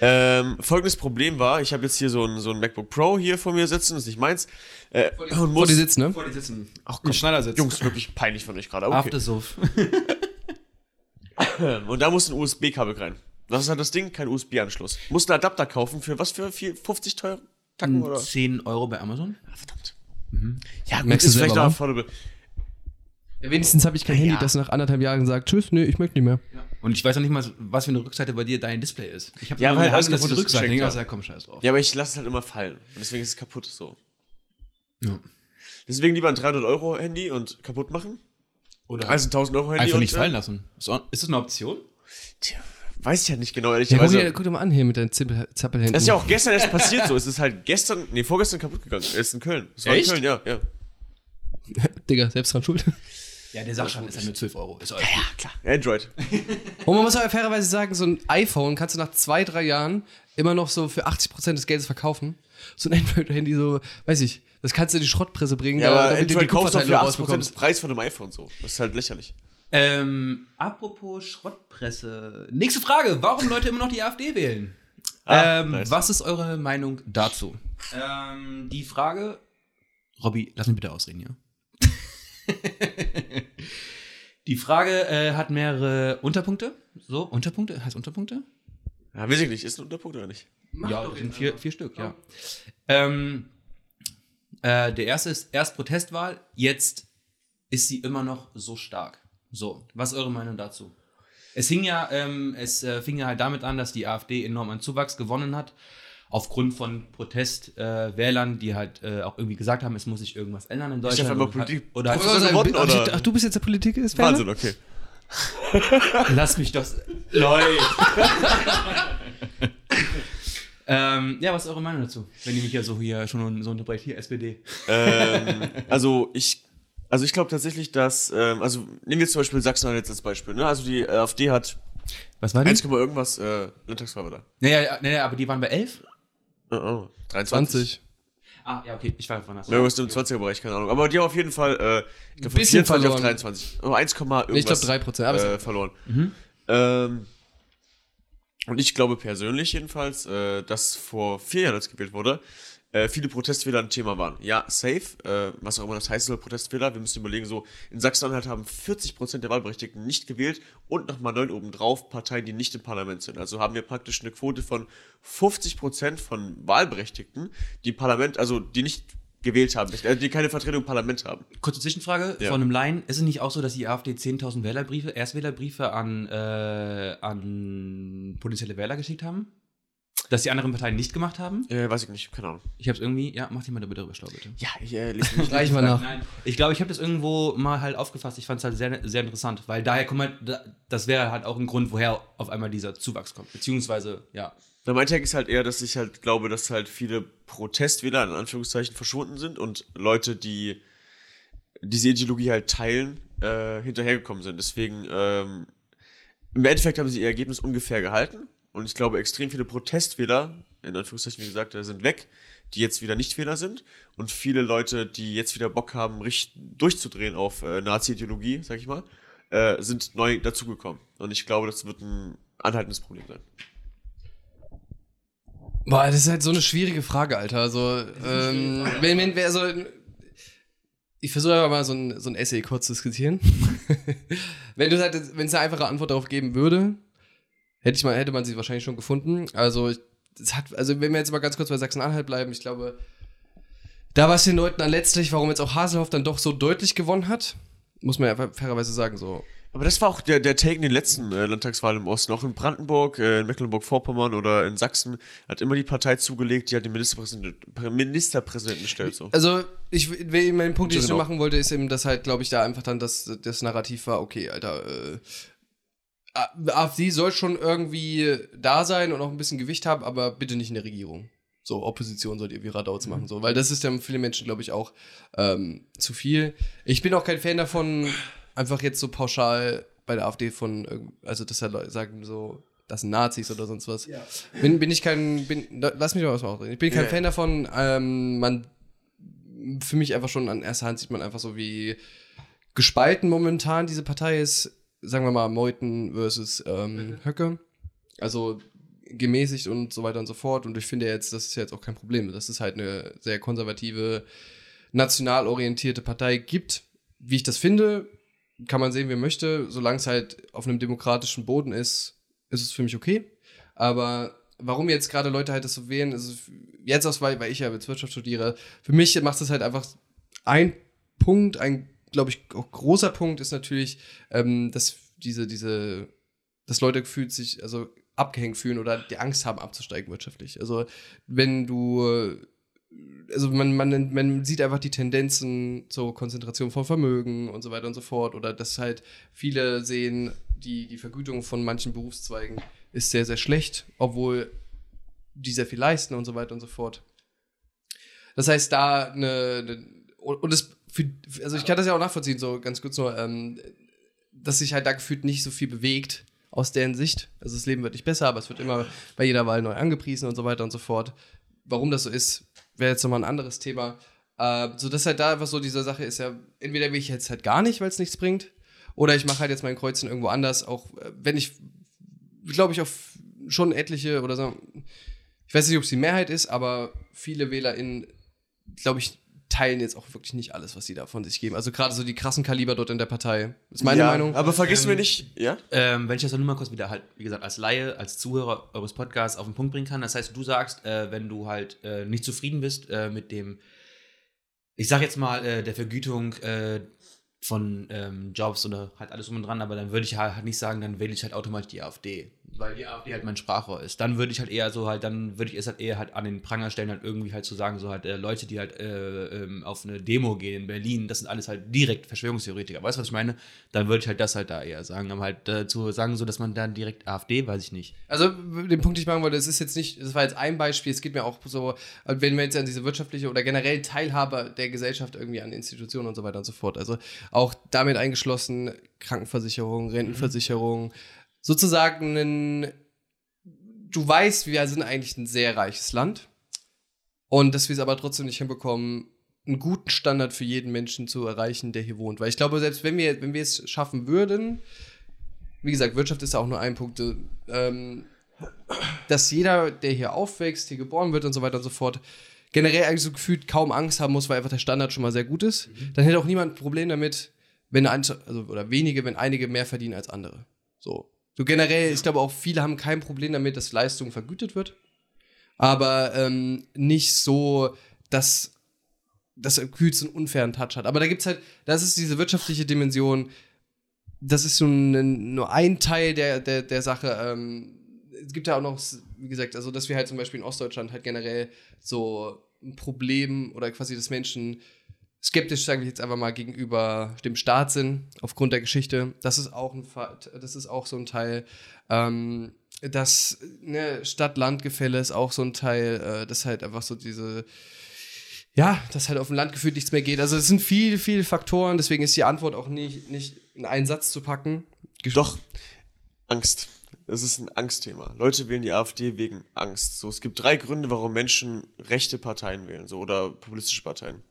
Ähm, folgendes Problem war, ich habe jetzt hier so ein, so ein MacBook Pro hier vor mir sitzen, das ist nicht meins. Äh, und Wo muss, die sitzen, ne? Vor dir sitzen. Ach Im Schneidersitz. Jungs, wirklich peinlich von euch gerade. Okay. Aftersuff. Und da muss ein USB-Kabel rein. Was ist halt das Ding? Kein USB-Anschluss. Muss einen Adapter kaufen für was für viel, 50 teuer Tacken oder? 10 Euro bei Amazon. Ah, verdammt. Ja, gut, Merkst du ist vielleicht selber, auch wa? affordable. Ja, wenigstens habe ich kein Handy, ja. das nach anderthalb Jahren sagt, tschüss, nee, ich möchte nicht mehr. Und ich weiß noch nicht mal, was für eine Rückseite bei dir dein Display ist. Ich habe Ja, immer weil Hand, dass die kaputt ist, Rückseite. geschenkt, Ja, ja. ja, komm, scheiß drauf. Ja, aber ich lasse es halt immer fallen. Und deswegen ist es kaputt so. Ja. Deswegen lieber ein 300 Euro Handy und kaputt machen. Oder Also ein 1000 Euro Handy. einfach und, nicht äh, fallen lassen. Ist auch- ist das eine Option? Tja, weiß ich ja nicht genau, Ja, guck, dir, guck dir mal an hier mit deinen Zappelhänden. das ist ja auch gestern erst passiert so. Es ist halt gestern, nee, vorgestern kaputt gegangen. Er ist in Köln. Es war Echt? in Köln, ja, ja. Digga, selbst dran schuld. Ja, der Sachschaden ist ja nur 12 Euro. Ist Ja, klar. Android. Und man muss aber fairerweise sagen, so ein iPhone kannst du nach zwei, drei Jahren immer noch so für 80% des Geldes verkaufen. So ein Android-Handy, so, weiß ich, das kannst du in die Schrottpresse bringen. Ja, aber damit du Android kaufst du für 80% rausbekommst. des Preis von einem iPhone so. Das ist halt lächerlich. Ähm, apropos Schrottpresse. Nächste Frage. Warum Leute immer noch die AfD wählen? Ah, ähm, nice. Was ist eure Meinung dazu? Ähm, die Frage. Robby, lass mich bitte ausreden, ja? die Frage äh, hat mehrere Unterpunkte. So, Unterpunkte? Heißt Unterpunkte? Ja, weiß ich nicht. Ist ein Unterpunkt oder nicht? ja, das sind vier, vier Stück, ja. Ähm, äh, der erste ist erst Protestwahl, jetzt ist sie immer noch so stark. So, was ist eure Meinung dazu? Es hing ja, ähm, es äh, fing ja halt damit an, dass die AfD enorm an Zuwachs gewonnen hat, aufgrund von Protestwählern, äh, die halt äh, auch irgendwie gesagt haben, es muss sich irgendwas ändern in Deutschland. Und hat- Politik- Oder Professor halt, geworden, ach, oder? ach, du bist jetzt der Politik ist Wahnsinn, okay. Lass mich doch. Leute. ähm, ja, was ist eure Meinung dazu? Wenn ihr mich ja so hier schon so unterbrecht, hier SPD. ähm, also ich, also ich glaube tatsächlich, dass, ähm, also nehmen wir zum Beispiel Sachsen jetzt als Beispiel. Ne? Also die AfD hat Was war 1, irgendwas äh, Landtagswahl war da. Naja, ja, naja, aber die waren bei 11? Oh, oh, 23. 20. Ah, ja, okay, ich war von das. Ja, irgendwas im 20er-Bereich, keine Ahnung. Aber die haben auf jeden Fall, äh, ich glaube, von Bisschen 24 auf verloren. 23. Oh, 1, irgendwas. Ich glaub 3%, aber äh, verloren. Ähm, und ich glaube persönlich jedenfalls, äh, dass vor vier Jahren, als gewählt wurde, äh, viele Protestwähler ein Thema waren. Ja, safe, äh, was auch immer das heißt soll, Protestwähler. Wir müssen überlegen, so in Sachsen-Anhalt haben 40% der Wahlberechtigten nicht gewählt und nochmal neun obendrauf Parteien, die nicht im Parlament sind. Also haben wir praktisch eine Quote von 50% von Wahlberechtigten, die im Parlament, also die nicht gewählt haben, äh, die keine Vertretung im Parlament haben. Kurze Zwischenfrage Ja. von einem Laien. Ist es nicht auch so, dass die AfD 10.000 Wählerbriefe, Erstwählerbriefe an, äh, an potenzielle Wähler geschickt haben? Dass die anderen Parteien nicht gemacht haben? Äh, weiß ich nicht, keine Ahnung. Ich hab's irgendwie, ja, mach dich mal darüber schlau, bitte. Ja, ich äh, lese nicht. Reichen wir nach. Nein, ich glaube, ich habe das irgendwo mal halt aufgefasst. Ich fand es halt sehr, sehr interessant, weil daher kommt halt, da- das wäre halt auch ein Grund, woher auf einmal dieser Zuwachs kommt. Beziehungsweise, ja. Na, mein Tag ist halt eher, dass ich halt glaube, dass halt viele Protestwähler in Anführungszeichen verschwunden sind und Leute, die diese Ideologie halt teilen, äh, hinterhergekommen sind. Deswegen, ähm, im Endeffekt haben sie ihr Ergebnis ungefähr gehalten. Und ich glaube, extrem viele Protestwähler, in Anführungszeichen, wie gesagt, äh, sind weg, die jetzt wieder Nicht-Wähler sind. Und viele Leute, die jetzt wieder Bock haben, durchzudrehen auf äh, Nazi-Ideologie, sag ich mal, äh, sind neu dazugekommen. Und ich glaube, das wird ein anhaltendes Problem sein. Boah, das ist halt so eine schwierige Frage, Alter. Also, ähm, wenn, wenn, wer- also, ich versuche einfach mal so ein, so ein Essay kurz zu skizzieren. wenn du halt, wenn es eine einfache Antwort darauf geben würde, hätte ich mal, hätte man sie wahrscheinlich schon gefunden. Also, es hat, also wenn wir jetzt mal ganz kurz bei Sachsen-Anhalt bleiben, ich glaube, da war es den Leuten dann letztlich, warum jetzt auch Haselhoff dann doch so deutlich gewonnen hat, muss man ja fairerweise sagen, so. Aber das war auch der, der Take in den letzten äh, Landtagswahlen im Osten. Auch in Brandenburg, äh, in Mecklenburg-Vorpommern oder in Sachsen hat immer die Partei zugelegt, die halt den Ministerpräsident, Ministerpräsidenten stellt. So. Also, ich, mein Punkt, den ich nur machen wollte, ist eben, dass halt, glaube ich, da einfach dann das, das Narrativ war, okay, Alter, äh, AfD soll schon irgendwie da sein und auch ein bisschen Gewicht haben, aber bitte nicht in der Regierung. So, Opposition sollt ihr wie Radauts mhm. machen, so, weil das ist ja viele Menschen, glaube ich, auch ähm, zu viel. Ich bin auch kein Fan davon, einfach jetzt so pauschal bei der AfD von, also dass halt Leute sagen so, das sind Nazis oder sonst was. Ja. Bin, bin ich kein, bin, lass mich doch was machen. Ich bin kein ja. Fan davon. Ähm, man, für mich einfach schon an erster Hand sieht man einfach so, wie gespalten momentan diese Partei ist. Sagen wir mal Meuthen versus ähm, mhm. Höcke. Also gemäßigt und so weiter und so fort. Und ich finde jetzt, das ist jetzt auch kein Problem. Das ist halt eine sehr konservative, national orientierte Partei gibt. Wie ich das finde, kann man sehen, wie man möchte. Solange es halt auf einem demokratischen Boden ist, ist es für mich okay. Aber warum jetzt gerade Leute halt das so wählen, ist jetzt aus, weil, weil ich ja jetzt Wirtschaft studiere, für mich macht das halt einfach ein Punkt, ein, glaube ich, auch großer Punkt ist natürlich, ähm, dass diese, diese, dass Leute gefühlt sich, also abgehängt fühlen oder die Angst haben, abzusteigen wirtschaftlich. Also wenn du also man, man, man sieht einfach die Tendenzen zur Konzentration von Vermögen und so weiter und so fort. Oder dass halt viele sehen, die, die Vergütung von manchen Berufszweigen ist sehr, sehr schlecht, obwohl die sehr viel leisten und so weiter und so fort. Das heißt, da eine, eine und es für, also ich kann das ja auch nachvollziehen, so ganz kurz nur, ähm, dass sich halt da gefühlt nicht so viel bewegt aus deren Sicht. Also das Leben wird nicht besser, aber es wird immer bei jeder Wahl neu angepriesen und so weiter und so fort. Warum das so ist, wäre jetzt nochmal ein anderes Thema. Äh, so dass halt da einfach so diese Sache ist ja, entweder will ich jetzt halt gar nicht, weil es nichts bringt, oder ich mache halt jetzt mein Kreuzchen irgendwo anders, auch äh, wenn ich, glaube ich, auf schon etliche oder so, ich weiß nicht, ob es die Mehrheit ist, aber viele WählerInnen, glaube ich, teilen jetzt auch wirklich nicht alles, was sie da von sich geben. Also gerade so die krassen Kaliber dort in der Partei. Ist meine ja, Meinung. Aber vergiss ähm, mir nicht, ja? Ähm, wenn ich das dann nur mal kurz wieder halt, wie gesagt, als Laie, als Zuhörer eures Podcasts auf den Punkt bringen kann. Das heißt, du sagst, äh, wenn du halt äh, nicht zufrieden bist äh, mit dem, ich sag jetzt mal, äh, der Vergütung äh, von ähm, Jobs oder halt alles um und dran, aber dann würde ich halt nicht sagen, dann wähle ich halt automatisch die AfD weil die AfD halt mein Sprachrohr ist. Dann würde ich halt eher so halt, dann würde ich es halt eher halt an den Pranger stellen, halt irgendwie halt zu sagen, so halt äh, Leute, die halt äh, ähm, auf eine Demo gehen in Berlin, das sind alles halt direkt Verschwörungstheoretiker. Weißt du, was ich meine? Dann würde ich halt das halt da eher sagen. Aber halt äh, zu sagen, so dass man dann direkt AfD, weiß ich nicht. Also den Punkt, den ich machen wollte, es ist jetzt nicht, das war jetzt ein Beispiel, es geht mir auch so, wenn wir jetzt an diese wirtschaftliche oder generell Teilhabe der Gesellschaft irgendwie an Institutionen und so weiter und so fort. Also auch damit eingeschlossen Krankenversicherung, Rentenversicherung, mhm sozusagen ein, du weißt, wir sind eigentlich ein sehr reiches Land und dass wir es aber trotzdem nicht hinbekommen, einen guten Standard für jeden Menschen zu erreichen, der hier wohnt. Weil ich glaube, selbst wenn wir, wenn wir es schaffen würden, wie gesagt, Wirtschaft ist ja auch nur ein Punkt, ähm, dass jeder, der hier aufwächst, hier geboren wird und so weiter und so fort, generell eigentlich so gefühlt kaum Angst haben muss, weil einfach der Standard schon mal sehr gut ist, mhm. dann hätte auch niemand ein Problem damit, wenn ein, also, oder wenige, wenn einige mehr verdienen als andere. So. So generell, ich glaube auch viele haben kein Problem damit, dass Leistung vergütet wird. Aber ähm, nicht so, dass das Kühlst einen unfairen Touch hat. Aber da gibt es halt, das ist diese wirtschaftliche Dimension, das ist so ein, nur ein Teil der, der, der Sache. Ähm, es gibt ja auch noch, wie gesagt, also dass wir halt zum Beispiel in Ostdeutschland halt generell so ein Problem oder quasi, dass Menschen skeptisch, sage ich jetzt einfach mal, gegenüber dem Staat sind, aufgrund der Geschichte. Das ist auch, ein, das ist auch so ein Teil. Ähm, das ne, Stadt-Land-Gefälle ist auch so ein Teil, äh, das halt einfach so diese, ja, dass halt auf dem Land gefühlt nichts mehr geht. Also es sind viele, viele Faktoren, deswegen ist die Antwort auch nicht, nicht in einen Satz zu packen. Doch, Angst. Das ist ein Angstthema. Leute wählen die AfD wegen Angst. So, es gibt drei Gründe, warum Menschen rechte Parteien wählen, so oder populistische Parteien.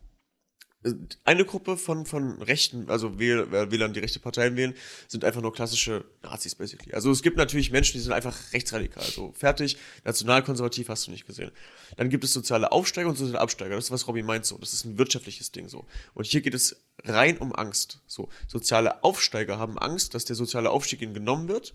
eine Gruppe von, von Rechten, also Wähl, äh, Wählern, die rechte Parteien wählen, sind einfach nur klassische Nazis, basically. Also es gibt natürlich Menschen, die sind einfach rechtsradikal. So fertig, nationalkonservativ hast du nicht gesehen. Dann gibt es soziale Aufsteiger und soziale Absteiger. Das ist, was Robby meint so. Das ist ein wirtschaftliches Ding so. Und hier geht es rein um Angst. So, soziale Aufsteiger haben Angst, dass der soziale Aufstieg ihnen genommen wird.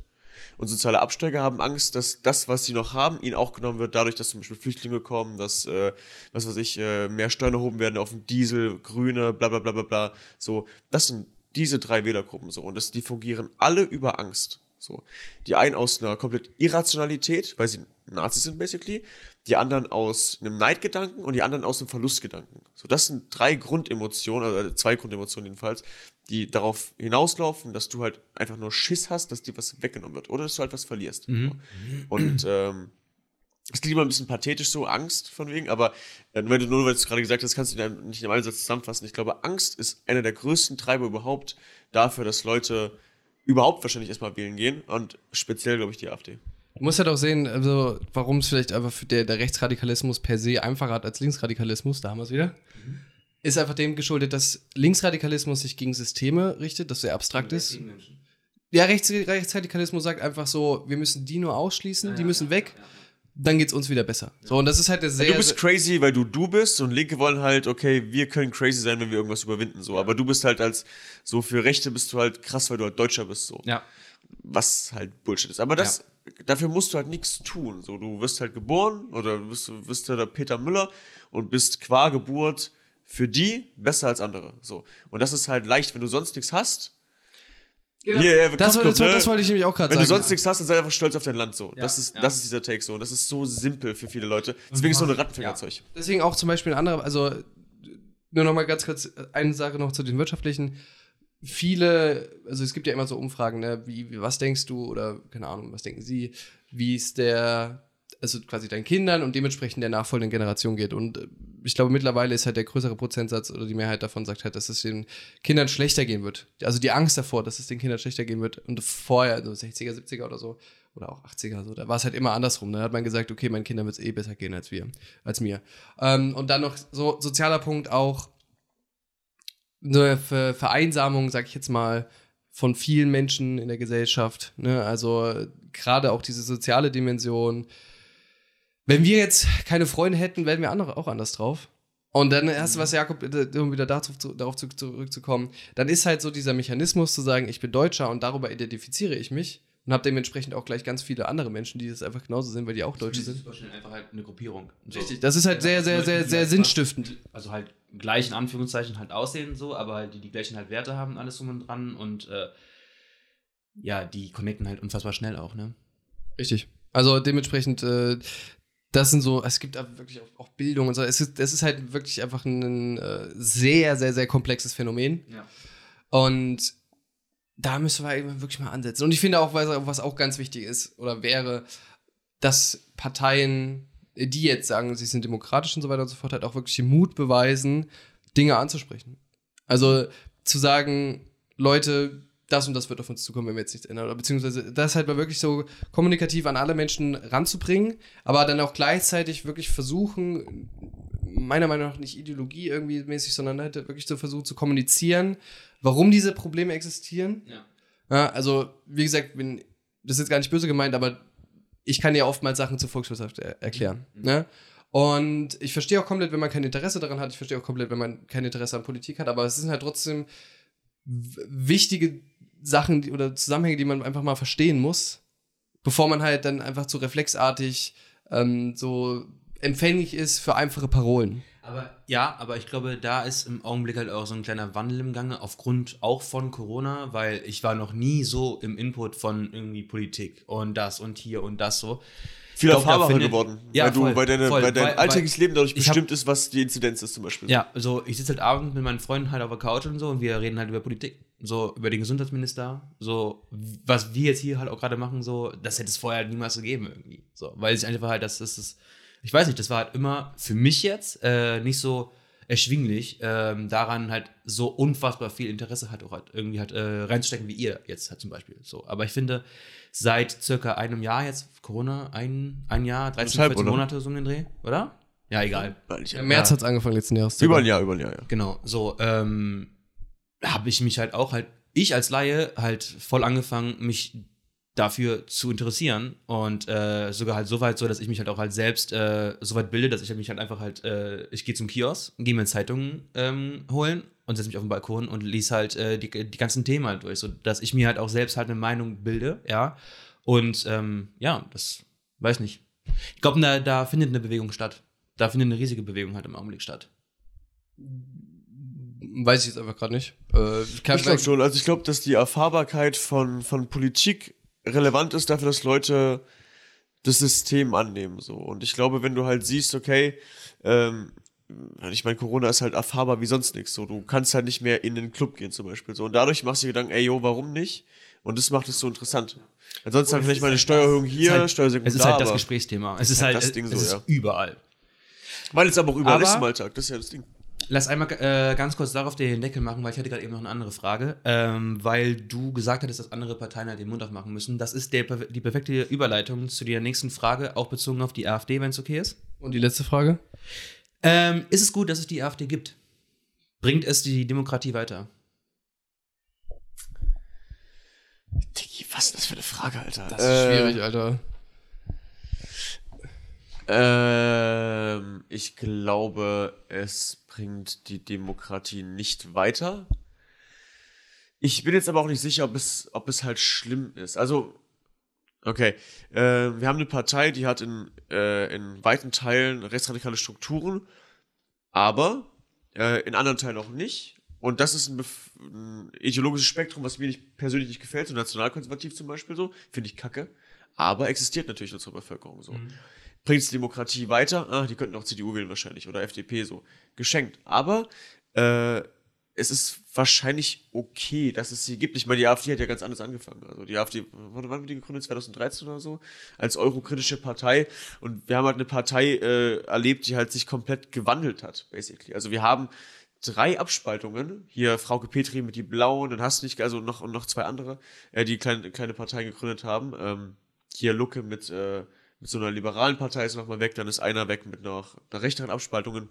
Und soziale Absteiger haben Angst, dass das, was sie noch haben, ihnen auch genommen wird, dadurch, dass zum Beispiel Flüchtlinge kommen, dass, äh, was weiß ich, äh, mehr Steuern erhoben werden auf den Diesel, Grüne, bla bla bla bla bla. So, das sind diese drei Wählergruppen so. Und das, die fungieren alle über Angst. So. Die einen aus einer komplett Irrationalität, weil sie Nazis sind, basically. Die anderen aus einem Neidgedanken und die anderen aus einem Verlustgedanken. So, das sind drei Grundemotionen, also zwei Grundemotionen jedenfalls, die darauf hinauslaufen, dass du halt einfach nur Schiss hast, dass dir was weggenommen wird oder dass du halt was verlierst. Und ähm, es klingt immer ein bisschen pathetisch so, Angst von wegen, aber äh, wenn du nur, weil du es gerade gesagt hast, kannst du dir nicht in einem Satz zusammenfassen. Ich glaube, Angst ist einer der größten Treiber überhaupt dafür, dass Leute überhaupt wahrscheinlich erstmal wählen gehen und speziell, glaube ich, die AfD. Du musst halt auch sehen, also, warum es vielleicht einfach für der, der Rechtsradikalismus per se einfacher hat als Linksradikalismus, da haben wir es wieder. Ist einfach dem geschuldet, dass Linksradikalismus sich gegen Systeme richtet, das sehr abstrakt ist. Ja, Rechts, Rechtsradikalismus sagt einfach so, wir müssen die nur ausschließen, die müssen weg, dann geht's uns wieder besser. So, und das ist halt der sehr. du bist crazy, weil du du bist und Linke wollen halt, okay, wir können crazy sein, wenn wir irgendwas überwinden, so. Aber du bist halt als, so für Rechte bist du halt krass, weil du halt Deutscher bist, so. Ja. Was halt Bullshit ist. Aber das, dafür musst du halt nichts tun, so. Du wirst halt geboren oder du bist, du bist ja der Peter Müller und bist qua Geburt für die besser als andere, so. Und das ist halt leicht, wenn du sonst nichts hast. Hier, ja, das, wollte- das, ne? das wollte ich nämlich auch gerade Wenn sagen. du sonst nichts hast, dann sei einfach stolz auf dein Land so. das, ist, ja. das ist dieser Take so. Und das ist so simpel für viele Leute. Deswegen ist so ein Rattenfängerzeug. Deswegen auch zum Beispiel ein anderer, also nur noch mal ganz kurz eine Sache noch zu den wirtschaftlichen. Viele, also es gibt ja immer so Umfragen, ne, wie, wie was denkst du oder keine Ahnung, was denken sie, wie es der, also quasi deinen Kindern und dementsprechend der nachfolgenden Generation geht. Und äh, ich glaube, mittlerweile ist halt der größere Prozentsatz oder die Mehrheit davon sagt halt, dass es den Kindern schlechter gehen wird. Also die Angst davor, dass es den Kindern schlechter gehen wird. Und vorher, also 60er, 70er oder so, oder auch 80er, so, da war es halt immer andersrum. Da hat man gesagt, okay, meinen Kindern wird es eh besser gehen als wir, als mir. Ähm, und dann noch so sozialer Punkt auch eine Ver Vereinsamung, sag ich jetzt mal, von vielen Menschen in der Gesellschaft. Ne? Also äh, gerade auch diese soziale Dimension. Wenn wir jetzt keine Freunde hätten, wären wir andere auch anders drauf. Und dann hast du was, Jakob, äh, um wieder darauf zu, zurückzukommen, dann ist halt so dieser Mechanismus zu sagen, ich bin Deutscher und darüber identifiziere ich mich und habe dementsprechend auch gleich ganz viele andere Menschen, die das einfach genauso sind, weil die auch Deutsche sind. Super schnell einfach halt eine Gruppierung. So. Richtig, das ist halt sehr, sehr, sehr, sehr sinnstiftend. Also halt gleich in Anführungszeichen halt aussehen so, aber halt die die gleichen halt Werte haben, alles drum und dran und äh, ja, die connecten halt unfassbar schnell auch, ne? Richtig. Also dementsprechend, äh, das sind so, es gibt aber wirklich auch, Bildung und so. Es ist, es ist halt wirklich einfach ein äh, sehr, sehr, sehr komplexes Phänomen. Ja. Und da müssen wir eben wirklich mal ansetzen. Und ich finde auch, was, was auch ganz wichtig ist oder wäre, dass Parteien, die jetzt sagen, sie sind demokratisch und so weiter und so fort, halt auch wirklich den Mut beweisen, Dinge anzusprechen. Also zu sagen, Leute, das und das wird auf uns zukommen, wenn wir jetzt nichts ändern. Oder beziehungsweise das halt mal wirklich so kommunikativ an alle Menschen ranzubringen, aber dann auch gleichzeitig wirklich versuchen, meiner Meinung nach nicht Ideologie irgendwie mäßig, sondern halt wirklich zu versuchen zu kommunizieren, warum diese Probleme existieren. Ja. Ja, also, wie gesagt, bin, das ist jetzt gar nicht böse gemeint, aber ich kann ja oftmals Sachen zur Volkswirtschaft er erklären. Ne? Und ich verstehe auch komplett, wenn man kein Interesse daran hat. Ich verstehe auch komplett, wenn man kein Interesse an Politik hat. Aber es sind halt trotzdem wichtige Sachen oder Zusammenhänge, die man einfach mal verstehen muss, bevor man halt dann einfach zu reflexartig ähm, so empfänglich ist für einfache Parolen. Aber ja, aber ich glaube, da ist im Augenblick halt auch so ein kleiner Wandel im Gange, aufgrund auch von Corona, weil ich war noch nie so im Input von irgendwie Politik und das und hier und das so. Viel da erfahrbarer geworden. Ja, weil, du, voll, weil, deine, voll, weil dein weil- alltägliches Leben dadurch ich hab- bestimmt ist, was die Inzidenz ist zum Beispiel. Ja, also ich sitze halt abends mit meinen Freunden halt auf der Couch und so und wir reden halt über Politik. So über den Gesundheitsminister, so was wir jetzt hier halt auch gerade machen, so, das hätte es vorher halt niemals gegeben irgendwie. So, weil ich einfach halt, das ist es, ich weiß nicht, das war halt immer für mich jetzt äh, nicht so erschwinglich, ähm, daran halt so unfassbar viel Interesse halt auch halt irgendwie halt äh, reinzustecken, wie ihr jetzt halt zum Beispiel. So, aber ich finde, seit circa einem Jahr jetzt, Corona, ein, ein Jahr, 13, Anderthalb, 14 oder? Monate so um den Dreh, oder? Ja, egal. Im März Ja. hat's angefangen letzten Jahres. über ein Jahr, über ein Jahr, ja. Genau, so, ähm, habe ich mich halt auch halt, ich als Laie halt voll angefangen, mich dafür zu interessieren und äh, sogar halt so weit so, dass ich mich halt auch halt selbst äh, so weit bilde, dass ich mich halt einfach halt, äh, ich gehe zum Kiosk, gehe mir Zeitungen ähm, holen und setze mich auf den Balkon und lese halt äh, die, die ganzen Themen halt durch, so dass ich mir halt auch selbst halt eine Meinung bilde, ja. Und ähm, ja, das weiß nicht. Ich glaube, da, da findet eine Bewegung statt. Da findet eine riesige Bewegung halt im Augenblick statt. Weiß ich jetzt einfach gerade nicht. Äh, Ich glaube schon. Also ich glaube, dass die Erfahrbarkeit von, von Politik relevant ist dafür, dass Leute das System annehmen. So. Und ich glaube, wenn du halt siehst, okay, ähm, ich meine, Corona ist halt erfahrbar wie sonst nichts. So, du kannst halt nicht mehr in den Club gehen zum Beispiel. So. Und dadurch machst du dir Gedanken, ey, yo, warum nicht? Und das macht es so interessant. Ansonsten halt vielleicht mal eine Steuererhöhung hier, Es halt, Steuersenkung es ist da, halt das aber- Gesprächsthema. Es ist halt das Ding es so, ist ja. überall. Weil es aber auch überall Aber- ist im Alltag. Das ist ja das Ding. Lass einmal äh, ganz kurz darauf den Deckel machen, weil ich hatte gerade eben noch eine andere Frage. Ähm, weil du gesagt hattest, dass andere Parteien halt den Mund aufmachen müssen. Das ist der, die perfekte Überleitung zu der nächsten Frage, auch bezogen auf die AfD, wenn es okay ist. Und die letzte Frage? Ähm, ist es gut, dass es die AfD gibt? Bringt es die Demokratie weiter? Diggi, was ist das für eine Frage, Alter? Das ist schwierig, Alter. Ähm, ich glaube, es bringt die Demokratie nicht weiter. Ich bin jetzt aber auch nicht sicher, ob es, ob es halt schlimm ist. Also, okay, äh, wir haben eine Partei, die hat in, äh, in weiten Teilen rechtsradikale Strukturen, aber äh, in anderen Teilen auch nicht. Und das ist ein, ein ideologisches Spektrum, was mir nicht persönlich nicht gefällt, so nationalkonservativ zum Beispiel so, finde ich kacke. Aber existiert natürlich in unserer Bevölkerung so. Bringt es Demokratie weiter? Ah, die könnten auch CDU wählen wahrscheinlich oder FDP so. Geschenkt. Aber äh, es ist wahrscheinlich okay, dass es sie gibt. Ich meine, die AfD hat ja ganz anders angefangen. Also die AfD, wann wann wurde die gegründet? 2013 oder so? Als eurokritische Partei. Und wir haben halt eine Partei äh, erlebt, die halt sich komplett gewandelt hat, basically. Also wir haben drei Abspaltungen. Hier Frauke Petri mit die Blauen, dann hast du nicht, also noch, und noch zwei andere, äh, die kleine, kleine Parteien gegründet haben. Ähm, hier Lucke mit, äh, mit so einer liberalen Partei ist nochmal weg, dann ist einer weg mit noch einer rechteren Abspaltungen.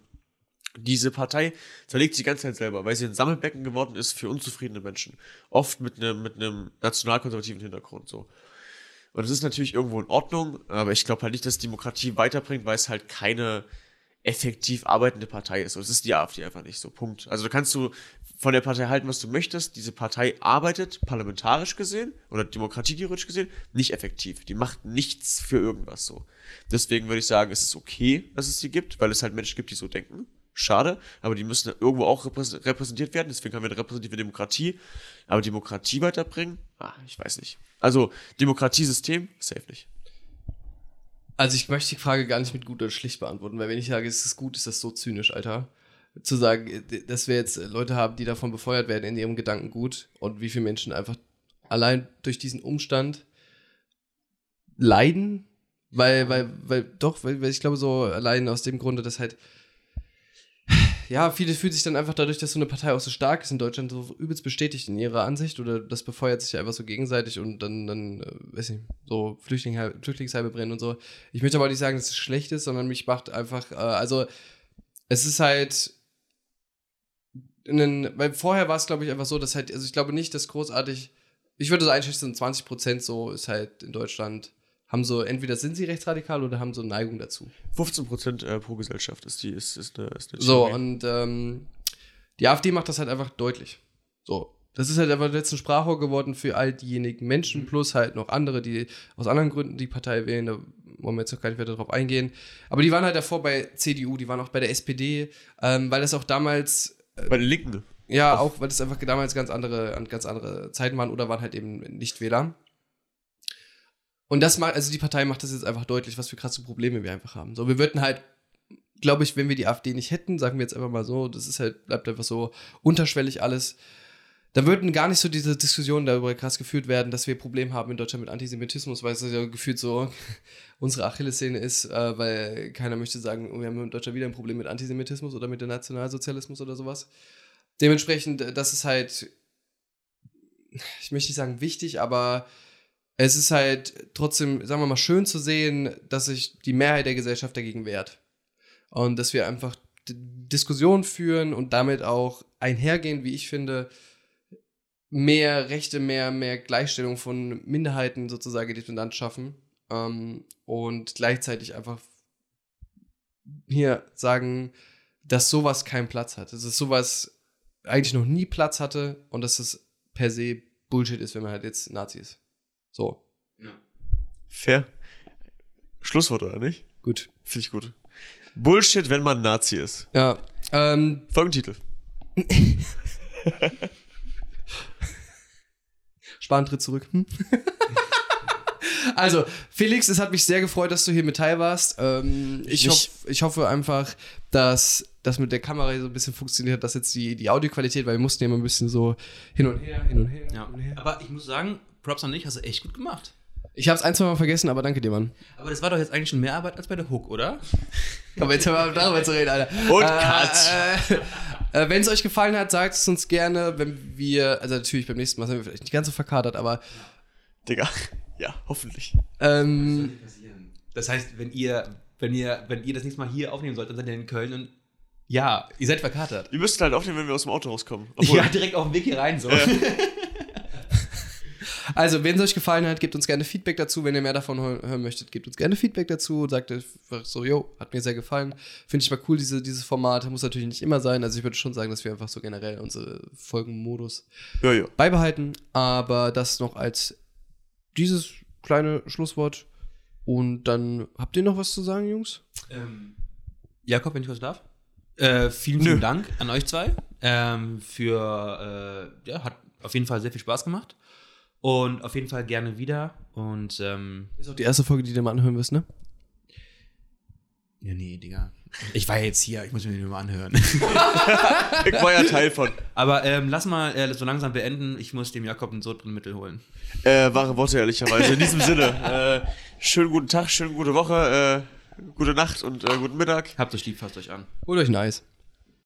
Diese Partei zerlegt sich die ganze Zeit selber, weil sie ein Sammelbecken geworden ist für unzufriedene Menschen. Oft mit einem, mit einem nationalkonservativen Hintergrund, so. Und das ist natürlich irgendwo in Ordnung, aber ich glaube halt nicht, dass Demokratie weiterbringt, weil es halt keine effektiv arbeitende Partei ist. Und es ist die AfD einfach nicht so. Punkt. Also da kannst du von der Partei halten, was du möchtest. Diese Partei arbeitet parlamentarisch gesehen oder demokratietheoretisch gesehen nicht effektiv. Die macht nichts für irgendwas so. Deswegen würde ich sagen, es ist okay, dass es sie gibt, weil es halt Menschen gibt, die so denken. Schade, aber die müssen irgendwo auch reprä- repräsentiert werden. Deswegen haben wir eine repräsentative Demokratie. Aber Demokratie weiterbringen? Ah, ich weiß nicht. Also, Demokratiesystem? Safe nicht. Also ich möchte die Frage gar nicht mit gut oder schlecht beantworten, weil wenn ich sage, es ist gut, ist das so zynisch, Alter. Zu sagen, dass wir jetzt Leute haben, die davon befeuert werden in ihrem Gedankengut und wie viele Menschen einfach allein durch diesen Umstand leiden, weil, weil, weil, doch, weil, weil ich glaube so allein aus dem Grunde, dass halt ja, viele fühlen sich dann einfach dadurch, dass so eine Partei auch so stark ist in Deutschland, so übelst bestätigt in ihrer Ansicht oder das befeuert sich einfach so gegenseitig und dann, dann äh, weiß nicht, so Flüchtling, Flüchtlingsheime brennen und so. Ich möchte aber nicht sagen, dass es schlecht ist, sondern mich macht einfach, äh, also es ist halt, einen, weil vorher war es, glaube ich, einfach so, dass halt, also ich glaube nicht, dass großartig, ich würde so einschätzen, 20 Prozent so ist halt in Deutschland, haben so, entweder sind sie rechtsradikal oder haben so Neigung dazu. 15% äh, pro Gesellschaft ist die, ist, ist eine, ist eine So, und ähm, die AfD macht das halt einfach deutlich. So. Das ist halt einfach jetzt ein Sprachrohr geworden für all diejenigen Menschen, plus halt noch andere, die aus anderen Gründen die Partei wählen. Da wollen wir jetzt noch gar nicht weiter drauf eingehen. Aber die waren halt davor bei CDU, die waren auch bei der SPD, ähm, weil das auch damals Bei den Linken. ja, auch weil das einfach damals ganz andere, ganz andere Zeiten waren oder waren halt eben Nichtwähler. Und das macht, also die Partei macht das jetzt einfach deutlich, was für krasse Probleme wir einfach haben. So, wir würden halt, glaube ich, wenn wir die AfD nicht hätten, sagen wir jetzt einfach mal so, das ist halt, bleibt einfach so unterschwellig alles, dann würden gar nicht so diese Diskussionen darüber krass geführt werden, dass wir Probleme haben in Deutschland mit Antisemitismus, weil es ja gefühlt so unsere Achillessehne ist, äh, weil keiner möchte sagen, wir haben in Deutschland wieder ein Problem mit Antisemitismus oder mit dem Nationalsozialismus oder sowas. Dementsprechend, äh, das ist halt, ich möchte nicht sagen wichtig, aber es ist halt trotzdem, sagen wir mal, schön zu sehen, dass sich die Mehrheit der Gesellschaft dagegen wehrt. Und dass wir einfach Diskussionen führen und damit auch einhergehen, wie ich finde, mehr Rechte, mehr, mehr Gleichstellung von Minderheiten sozusagen in diesem Land schaffen. Ähm, und gleichzeitig einfach hier sagen, dass sowas keinen Platz hat. Dass es sowas eigentlich noch nie Platz hatte und dass es per se Bullshit ist, wenn man halt jetzt Nazi ist. So, Fair. Schlusswort, oder nicht? gut. Finde ich gut. Bullshit, wenn man Nazi ist. Ja, ähm, Folgentitel. Spahn tritt zurück. Hm? also, Felix, es hat mich sehr gefreut, dass du hier mit teil warst. Ähm, ich, hoff, ich hoffe einfach, dass das mit der Kamera so ein bisschen funktioniert hat, dass jetzt die, die Audioqualität, weil wir mussten ja immer ein bisschen so hin und her, hin und her, Ja. hin und her. Aber ich muss sagen, Props an dich, hast du echt gut gemacht. Ich hab's ein, zwei Mal vergessen, aber danke dir, Mann. Aber das war doch jetzt eigentlich schon mehr Arbeit als bei der Hook, oder? Aber jetzt hören wir darüber zu reden, Alter. Und äh, Cut. Äh, äh, Wenn es euch gefallen hat, sagt es uns gerne, wenn wir, also natürlich beim nächsten Mal sind wir vielleicht nicht ganz so verkatert, aber Digga. Ja, hoffentlich. ähm, Das heißt, wenn ihr, wenn ihr, wenn ihr das nächste Mal hier aufnehmen sollt, dann seid ihr in Köln und ja, ihr seid verkatert. Wir müssten halt aufnehmen, wenn wir aus dem Auto rauskommen. ja, direkt auf dem Weg hier rein so. Also, wenn es euch gefallen hat, gebt uns gerne Feedback dazu. Wenn ihr mehr davon hö- hören möchtet, gebt uns gerne Feedback dazu. Sagt einfach so, yo, hat mir sehr gefallen. Finde ich mal cool, diese, dieses Format. Muss natürlich nicht immer sein. Also, ich würde schon sagen, dass wir einfach so generell unsere Folgenmodus Ja, ja. beibehalten. Aber das noch als dieses kleine Schlusswort. Und dann habt ihr noch was zu sagen, Jungs? Ähm, Jakob, wenn ich was darf? Äh, vielen, vielen Dank an euch zwei. Ähm, für, äh, ja, hat auf jeden Fall sehr viel Spaß gemacht. Und auf jeden Fall gerne wieder. Und, ähm, Ist auch die erste Folge, die du mal anhören wirst, ne? ja, nee, Digga. Ich war ja jetzt hier, ich muss mir den mal anhören. Ich war ja Teil von. Aber ähm, lass mal äh, so langsam beenden. Ich muss dem Jakob ein Sodbrettmittel holen. Äh, wahre Worte, ehrlicherweise. In diesem Sinne, äh, schönen guten Tag, schönen gute Woche, äh, gute Nacht und äh, guten Mittag. Habt euch lieb, fasst euch an. Holt euch ein Eis.